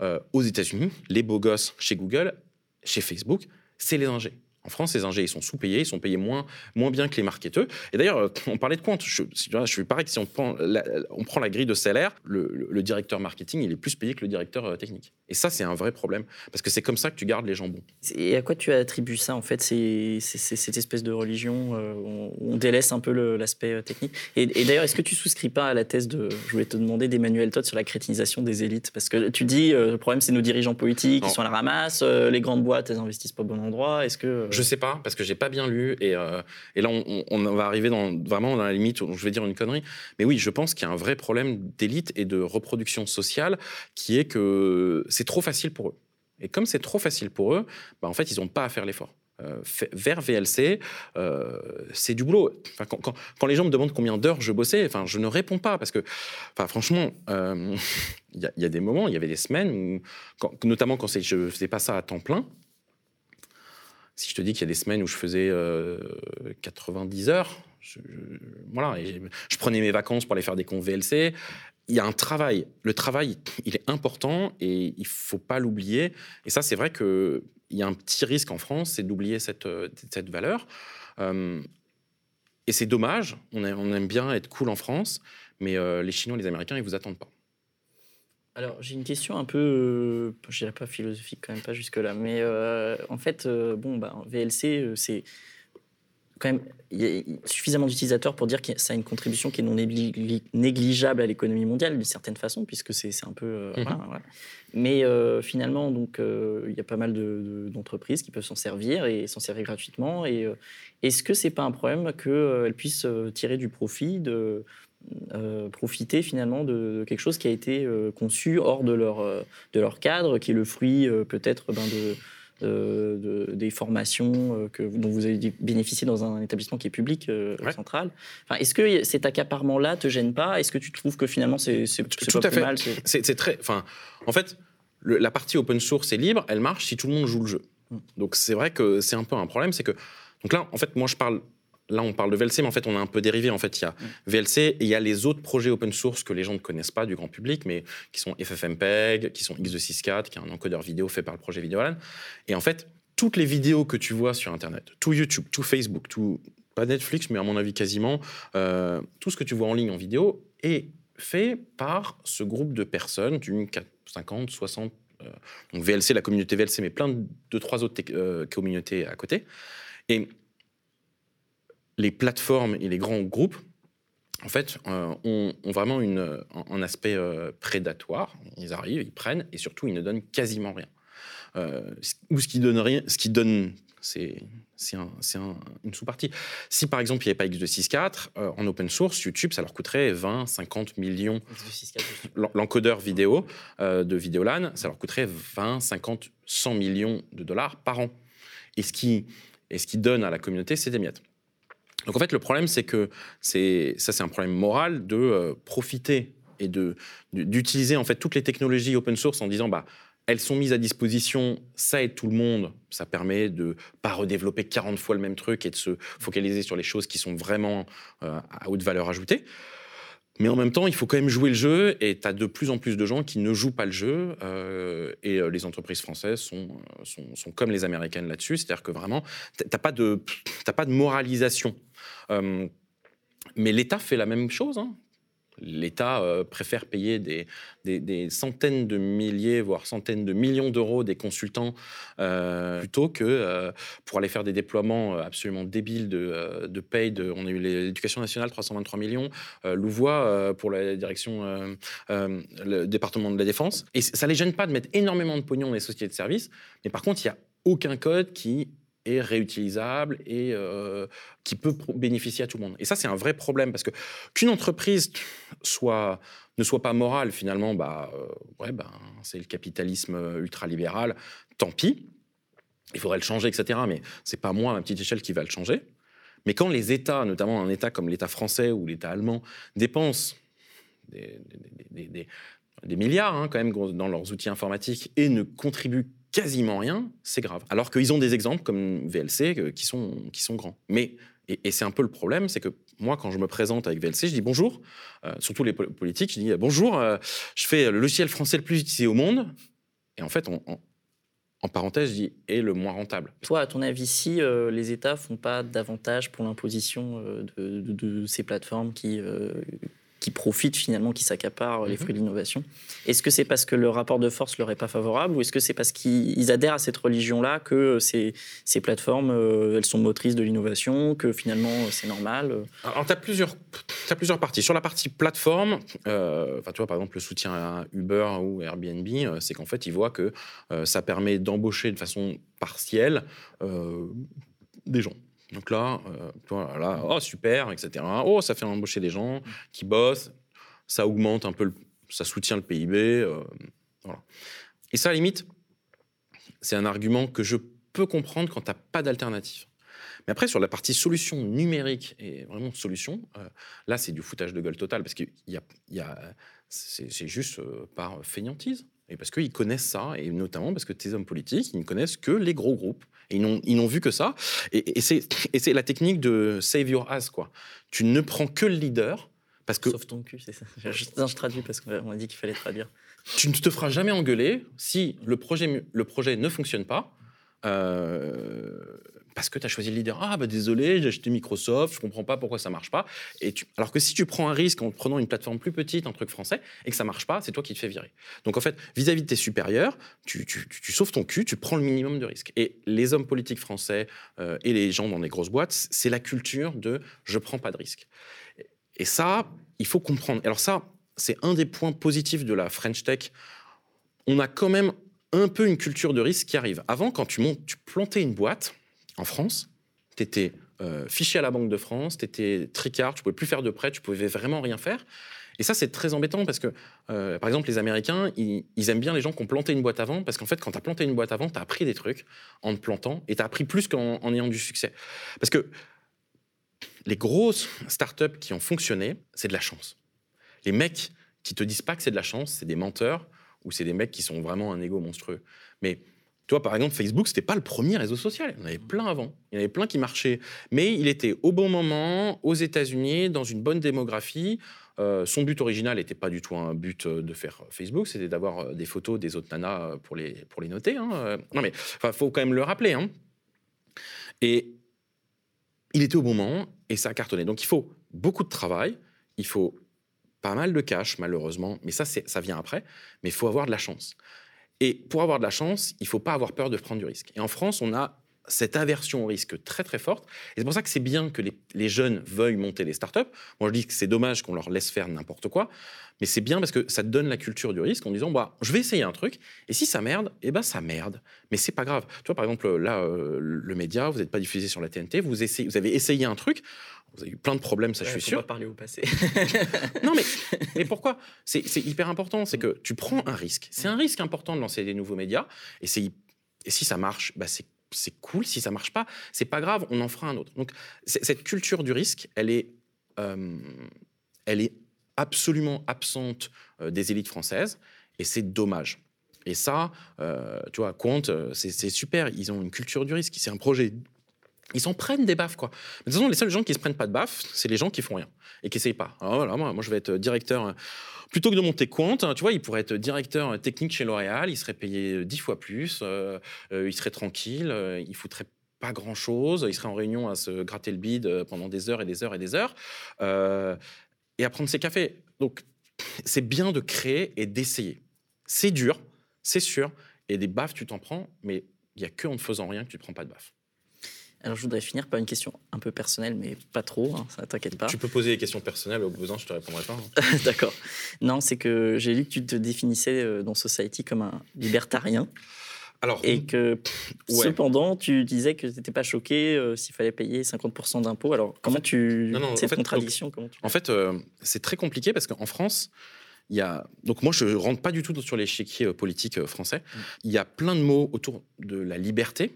Euh, aux États-Unis, les beaux gosses chez Google, chez Facebook, c'est les ingés. En France, les ingés, ils sont sous-payés, ils sont payés moins, moins bien que les marketeurs. Et d'ailleurs, euh, on parlait de compte. Je, je suis pareil que si on prend la, on prend la grille de salaire, le, directeur marketing, il est plus payé que le directeur euh, technique. Et ça, c'est un vrai problème. Parce que c'est comme ça que tu gardes les gens bons. Et à quoi tu attribues ça, en fait C'est cette espèce de religion euh, où on délaisse un peu l'aspect technique? Et, d'ailleurs, est-ce que tu souscris pas à la thèse de, je voulais te demander, d'Emmanuel Todd sur la crétinisation des élites? Parce que tu dis, le problème, c'est nos dirigeants politiques, qui sont à la ramasse, les grandes boîtes, elles investissent pas au bon endroit. Est-ce que. Je sais pas, parce que j'ai pas bien lu. Et, euh, et là, on, va arriver dans, vraiment dans la limite où je vais dire une connerie. Mais oui, je pense qu'il y a un vrai problème d'élite et de reproduction sociale qui est que c'est trop facile pour eux. Et comme c'est trop facile pour eux, bah, en fait, ils n'ont pas à faire l'effort. Euh, vers VLC, euh, c'est du boulot. Quand, quand, les gens me demandent combien d'heures je bossais, enfin, je ne réponds pas parce que, enfin, franchement, il y, a des moments, il y avait des semaines notamment quand je ne faisais pas ça à temps plein, si je te dis qu'il y a des semaines où je faisais 90 euh, heures, je, voilà, je prenais mes vacances pour aller faire des cons VLC. Il y a un travail. Le travail, il est important et il faut pas l'oublier. Et ça, c'est vrai qu'il y a un petit risque en France, c'est d'oublier cette, euh, cette valeur. Euh, et c'est dommage. On, aime bien être cool en France, mais les Chinois les Américains, ils vous attendent pas. Alors, j'ai une question un peu, euh, je dirais pas philosophique quand même, pas jusque-là, mais euh, en fait, euh, bon, bah, VLC, c'est quand même il y a suffisamment d'utilisateurs pour dire que ça a une contribution qui est non négli- négligeable à l'économie mondiale d'une certaine façon, puisque c'est un peu. euh, Mhm. voilà, voilà. Mais euh, finalement, donc, euh, il y a pas mal de- de- d'entreprises qui peuvent s'en servir et s'en servir gratuitement. Et euh, est-ce que c'est pas un problème qu'elles puissent euh, tirer du profit de euh, profiter finalement de quelque chose qui a été euh, conçu hors de leur, euh, de leur cadre, qui est le fruit peut-être ben, de, de- de- des formations que, dont vous avez dû bénéficier dans un établissement qui est public Ouais. central. Enfin, Est-ce que cet accaparement-là te gêne pas? Est-ce que tu trouves que finalement c'est pas à plus fait. mal c'est- très. Enfin, en fait, le- la partie open source est libre, elle marche si tout le monde joue le jeu. Mm. Donc c'est vrai que c'est un peu un problème, c'est que donc là, en fait, moi je parle. Là, on parle de VLC, mais en fait, on a un peu dérivé. En fait, il y a VLC et il y a les autres projets open source que les gens ne connaissent pas du grand public, mais qui sont FFmpeg, qui sont X264, qui est un encodeur vidéo fait par le projet Videolan. Et en fait, toutes les vidéos que tu vois sur Internet, tout YouTube, tout Facebook, tout pas Netflix, mais à mon avis quasiment, euh, tout ce que tu vois en ligne en vidéo est fait par ce groupe de personnes d'une 4 50, 60. euh, donc VLC, la communauté VLC, mais plein de, de trois autres euh, communautés à côté. Et les plateformes et les grands groupes, en fait, euh, ont, ont vraiment une, un, aspect euh, prédatoire. Ils arrivent, ils prennent, et surtout, ils ne donnent quasiment rien. Euh, ou ce qui donne rien, ce qui donne, c'est c'est un- un- une sous-partie. Si par exemple il n'y avait pas X264, euh, en open source, YouTube, ça leur coûterait 20, 50 millions l'en- l'encodeur vidéo euh, de Videolan, ça leur coûterait 20, 50, 100 millions de dollars par an. Et ce qui, et ce qui donne à la communauté, c'est des miettes. Donc en fait, le problème, c'est que ça, c'est un problème moral de euh, profiter et d'utiliser en fait toutes les technologies open source en disant bah elles sont mises à disposition, ça aide tout le monde, ça permet de pas redévelopper 40 fois le même truc et de se focaliser sur les choses qui sont vraiment euh, à haute valeur ajoutée. Mais en même temps, il faut quand même jouer le jeu et tu as de plus en plus de gens qui ne jouent pas le jeu. euh, et les entreprises françaises sont, sont, sont comme les américaines là-dessus. C'est-à-dire que vraiment, tu n'as pas, pas de moralisation. Euh, mais l'État fait la même chose. hein. L'État euh, préfère payer des, centaines de milliers, voire centaines de millions d'euros des consultants euh, plutôt que pour aller faire des déploiements absolument débiles de, paid. On a eu l'éducation nationale, 323 millions, Louvois pour la direction, le département de la défense. Et ça les gêne pas de mettre énormément de pognon dans les sociétés de services, mais par contre, il n'y a aucun code qui réutilisable et euh, qui peut bénéficier à tout le monde. Et ça, c'est un vrai problème parce que qu'une entreprise soit ne soit pas morale, finalement, bah, euh, ouais, ben, c'est le capitalisme euh, ultralibéral, tant pis. Il faudrait le changer, etc. Mais c'est pas moi, à ma petite échelle, qui va le changer. Mais quand les États, notamment un État comme l'État français ou l'État allemand, dépensent des milliards hein, quand même dans leurs outils informatiques et ne contribuent quasiment rien, c'est grave. Alors qu'ils ont des exemples comme VLC euh, qui sont, qui sont grands. Mais, et, c'est un peu le problème, c'est que moi, quand je me présente avec VLC, je dis bonjour, euh, surtout les pol- politiques, je dis euh, bonjour, je fais le logiciel français le plus utilisé au monde. Et en fait, en, en- en parenthèse, je dis et le moins rentable. Toi, à ton avis, si les États font pas davantage pour l'imposition de, ces plateformes qui, qui profitent finalement, qui s'accaparent les Mhm. fruits de l'innovation, est-ce que c'est parce que le rapport de force leur est pas favorable ou est-ce que c'est parce qu'ils adhèrent à cette religion-là que euh, ces, ces plateformes, euh, elles sont motrices de l'innovation, que finalement euh, c'est normal euh Alors, tu as plusieurs, plusieurs parties. Sur la partie plateforme, euh, enfin, tu vois, par exemple, le soutien à Uber ou Airbnb, euh, c'est qu'en fait, ils voient que euh, ça permet d'embaucher de façon partielle euh, des gens. Donc là, euh, là, oh super, etc. Oh, ça fait embaucher des gens qui bossent, ça augmente un peu, ça soutient le PIB. euh. Et ça, à la limite, c'est un argument que je peux comprendre quand tu n'as pas d'alternative. Mais après, sur la partie solution numérique et vraiment solution, euh, là, c'est du foutage de gueule total parce que y a, c'est juste par feignantise. Et parce qu'ils connaissent ça, et notamment parce que tes hommes politiques, ils ne connaissent que les gros groupes. Et ils n'ont- vu que ça. Et, et c'est la technique de save your ass, quoi. Tu ne prends que le leader, parce que Sauf ton cul, c'est ça. Je, non, je traduis parce qu'on m'a dit qu'il fallait traduire. tu ne te feras jamais engueuler si le projet, le projet ne fonctionne pas. euh, parce que tu as choisi le leader. Ah, bah désolé, j'ai acheté Microsoft, je comprends pas pourquoi ça marche pas. Et. Alors que si tu prends un risque en prenant une plateforme plus petite, un truc français, et que ça marche pas, c'est toi qui te fais virer. Donc en fait, vis-à-vis de tes supérieurs, tu, sauves ton cul, tu prends le minimum de risques. Et les hommes politiques français euh, et les gens dans les grosses boîtes, c'est la culture de je prends pas de risques. Et ça, il faut comprendre. Alors ça, c'est un des points positifs de la French Tech. On a quand même un peu une culture de risque qui arrive. Avant, quand tu, montes, tu plantais une boîte en France, tu étais euh, fiché à la Banque de France, tu étais tricard, tu pouvais plus faire de prêt, tu pouvais vraiment rien faire. Et ça, c'est très embêtant parce que, euh, par exemple, les Américains, ils, aiment bien les gens qui ont planté une boîte avant parce qu'en fait, quand tu as planté une boîte avant, tu as appris des trucs en te plantant et tu as appris plus qu'en ayant du succès. Parce que les grosses startups qui ont fonctionné, c'est de la chance. Les mecs qui te disent pas que c'est de la chance, c'est des menteurs ou c'est des mecs qui sont vraiment un ego monstrueux. Mais toi, par exemple, Facebook, c'était pas le premier réseau social. Il y en avait plein avant. Il y en avait plein qui marchaient. Mais il était au bon moment, aux États-Unis, dans une bonne démographie. Euh, son but original n'était pas du tout un but euh, de faire Facebook, c'était d'avoir euh, des photos des autres nanas pour les, pour les noter. Hein. Non, mais il faut quand même le rappeler. Hein. Et il était au bon moment et ça a cartonné. Donc il faut beaucoup de travail, il faut pas mal de cash, malheureusement, mais ça, ça vient après. Mais il faut avoir de la chance. Et pour avoir de la chance, il ne faut pas avoir peur de prendre du risque. Et en France, on a cette aversion au risque très très forte. Et c'est pour ça que c'est bien que les, jeunes veuillent monter les startups. Moi, je dis que c'est dommage qu'on leur laisse faire n'importe quoi, mais c'est bien parce que ça donne la culture du risque en disant bah, je vais essayer un truc, et si ça merde, eh ben ça merde. Mais c'est pas grave. Tu vois, par exemple, là, euh, le média, vous n'êtes pas diffusé sur la TNT, vous, essayez, vous avez essayé un truc, vous avez eu plein de problèmes, ça je suis sûr. Pas parler au passé. non, mais, mais pourquoi? C'est hyper important, c'est que tu prends un risque. C'est un risque important de lancer des nouveaux médias, et, et si ça marche, bah c'est c'est cool. Si ça marche pas, c'est pas grave, on en fera un autre. Donc cette culture du risque, elle est, euh, elle est absolument absente euh, des élites françaises, et c'est dommage. Et ça, euh, tu vois, Quant, c'est super. Ils ont une culture du risque. C'est un projet ils s'en prennent des baffes, quoi. Mais de toute façon, les seuls gens qui se prennent pas de baffes, c'est les gens qui font rien et qui essayent pas. Alors voilà, moi, je vais être directeur plutôt que de monter compte, hein, tu vois, il pourrait être directeur technique chez L'Oréal, il serait payé dix fois plus, euh, euh, il serait tranquille, euh, il foutrait pas grand chose, il serait en réunion à se gratter le bide pendant des heures et des heures et des heures, et à prendre ses cafés. Donc, c'est bien de créer et d'essayer. C'est dur, c'est sûr, et des baffes, tu t'en prends, mais il y a que en ne faisant rien que tu ne prends pas de baffes. Alors, je voudrais finir par une question un peu personnelle, mais pas trop, hein, ça t'inquiète pas. Tu peux poser des questions personnelles, au besoin, je te répondrai pas. Hein. D'accord. Non, c'est que j'ai lu que tu te définissais euh, dans Society comme un libertarien. Alors, et que cependant, tu disais que tu n'étais pas choqué euh, s'il fallait payer 50% d'impôts. Alors, comment tu. Non, non, cette contradiction, comment tu... En fait, euh, c'est très compliqué parce qu'en France, il y a. Donc, moi, je ne rentre pas du tout sur l'échiquier politique français. Mm. Il y a plein de mots autour de la liberté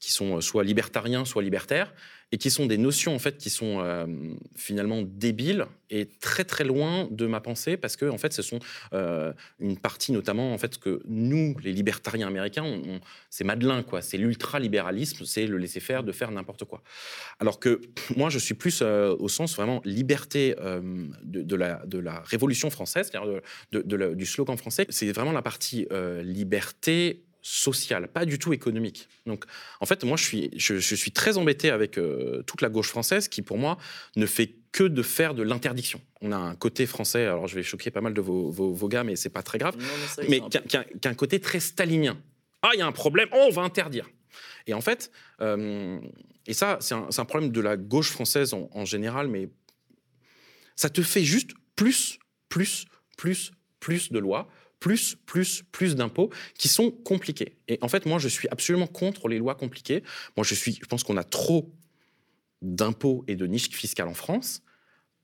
qui sont euh, soit libertariens, soit libertaires, et qui sont des notions en fait qui sont euh, finalement débiles et très très loin de ma pensée parce que en fait ce sont euh, une partie notamment en fait que nous les libertariens américains c'est Madeleine quoi. C'est l'ultra libéralisme c'est le laisser faire de faire n'importe quoi. Alors que moi je suis plus au sens vraiment liberté de, la révolution française c'est-à-dire du slogan français. C'est vraiment la partie liberté social, pas du tout économique. Donc, en fait, moi, je suis, je, suis très embêté avec euh, toute la gauche française qui, pour moi, ne fait que de faire de l'interdiction. On a un côté français, alors je vais choquer pas mal de vos, vos, gars, mais c'est pas très grave, mais, qui a, un côté très stalinien. Ah, il y a un problème, oh, on va interdire. Et en fait, euh, et ça, c'est un, problème de la gauche française en, en général, mais ça te fait juste plus, plus, plus, plus de lois, plus, plus, plus d'impôts qui sont compliqués. Et en fait, moi, je suis absolument contre les lois compliquées. Moi, je, suis, je pense qu'on a trop d'impôts et de niches fiscales en France,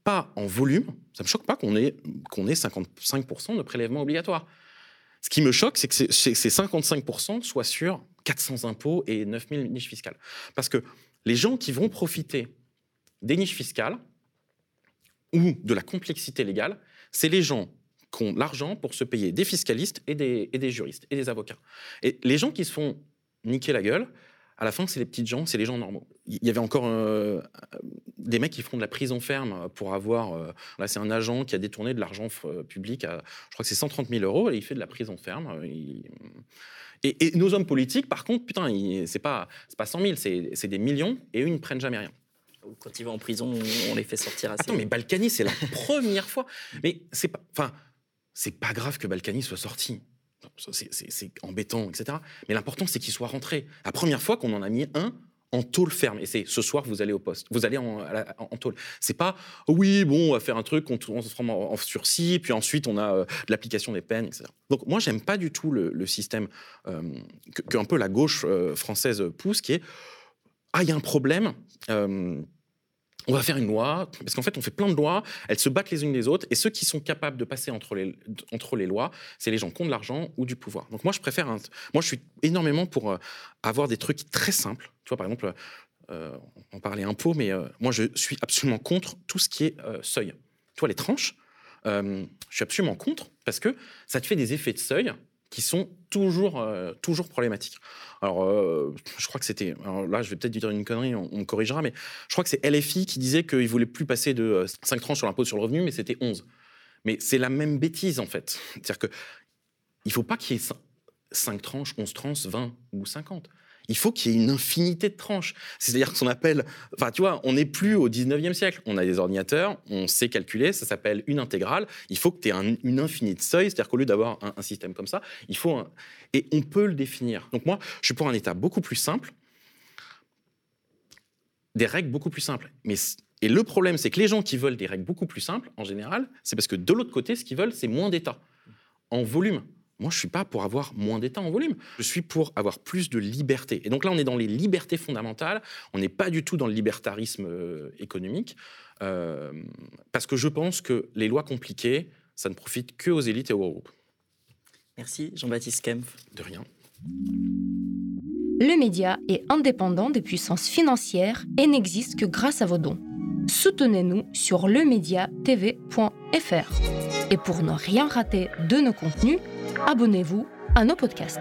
pas en volume. Ça me choque pas qu'on ait, qu'on ait 55% de prélèvements obligatoires. Ce qui me choque, c'est que ces 55% soient sur 400 impôts et 9000 niches fiscales. Parce que les gens qui vont profiter des niches fiscales ou de la complexité légale, c'est les gens qui ont l'argent pour se payer des fiscalistes et des, et des juristes et des avocats. Et les gens qui se font niquer la gueule, à la fin, c'est les petites gens, c'est les gens normaux. Il y avait encore euh, des mecs qui font de la prison ferme pour avoir. Euh, là, c'est un agent qui a détourné de l'argent euh, public à, je crois que c'est 130 000 euros, et il fait de la prison ferme. Il, Et, et nos hommes politiques, par contre, putain, c'est pas, c'est pas 100 000, c'est c'est des millions, et eux, ils ne prennent jamais rien. Quand ils vont en prison, on les fait sortir assez. Attends, mais Balkany, c'est la première fois. Mais c'est pas, enfin, c'est pas grave que Balkany soit sorti. C'est- embêtant, etc. Mais l'important, c'est qu'il soit rentré. La première fois qu'on en a mis un en tôle ferme. Et c'est ce soir, vous allez au poste. Vous allez en, en, tôle. C'est pas, oh oui, bon, on va faire un truc, on, se transforme en, sursis, puis ensuite, on a euh, l'application des peines, etc. Donc, moi, j'aime pas du tout le, système euh, peu la gauche euh, française pousse, qui est, ah, il y a un problème. On va faire une loi, parce qu'en fait, on fait plein de lois, elles se battent les unes les autres, et ceux qui sont capables de passer entre les, entre les lois, c'est les gens qui ont de l'argent ou du pouvoir. Donc moi, je préfère, un- moi, je suis énormément pour euh, avoir des trucs très simples. Tu vois, par exemple, euh, on parlait impôts, mais euh, moi, je suis absolument contre tout ce qui est seuil. Tu vois, les tranches, je suis absolument contre, parce que ça te fait des effets de seuil qui sont toujours, euh, toujours problématiques. Alors, euh, je crois que c'était. Alors là, je vais peut-être dire une connerie, on, me corrigera, mais je crois que c'est LFI qui disait qu'il voulait plus passer de 5 tranches sur l'impôt sur le revenu, mais c'était 11. Mais c'est la même bêtise, en fait. C'est-à-dire que il faut pas qu'il y ait 5 tranches, 11 tranches, 20 ou 50. Il faut qu'il y ait une infinité de tranches. C'est-à-dire qu'on appelle. Enfin, tu vois, on n'est plus au 19e siècle. On a des ordinateurs, on sait calculer, ça s'appelle une intégrale. Il faut que tu aies une infinie de seuils. C'est-à-dire qu'au lieu d'avoir un, système comme ça, il faut. Et on peut le définir. Donc, moi, je suis pour un État beaucoup plus simple, des règles beaucoup plus simples. Mais et le problème, c'est que les gens qui veulent des règles beaucoup plus simples, en général, c'est parce que de l'autre côté, ce qu'ils veulent, c'est moins d'État en volume. Moi, je suis pas pour avoir moins d'État en volume. Je suis pour avoir plus de liberté. Et donc là, on est dans les libertés fondamentales. On n'est pas du tout dans le libertarisme euh, économique. Euh, parce que je pense que les lois compliquées, ça ne profite que aux élites et aux groupes. Merci Jean-Baptiste Kempf. De rien. Le média est indépendant des puissances financières et n'existe que grâce à vos dons. Soutenez-nous sur lemediatv.fr. Et pour ne rien rater de nos contenus, abonnez-vous à nos podcasts.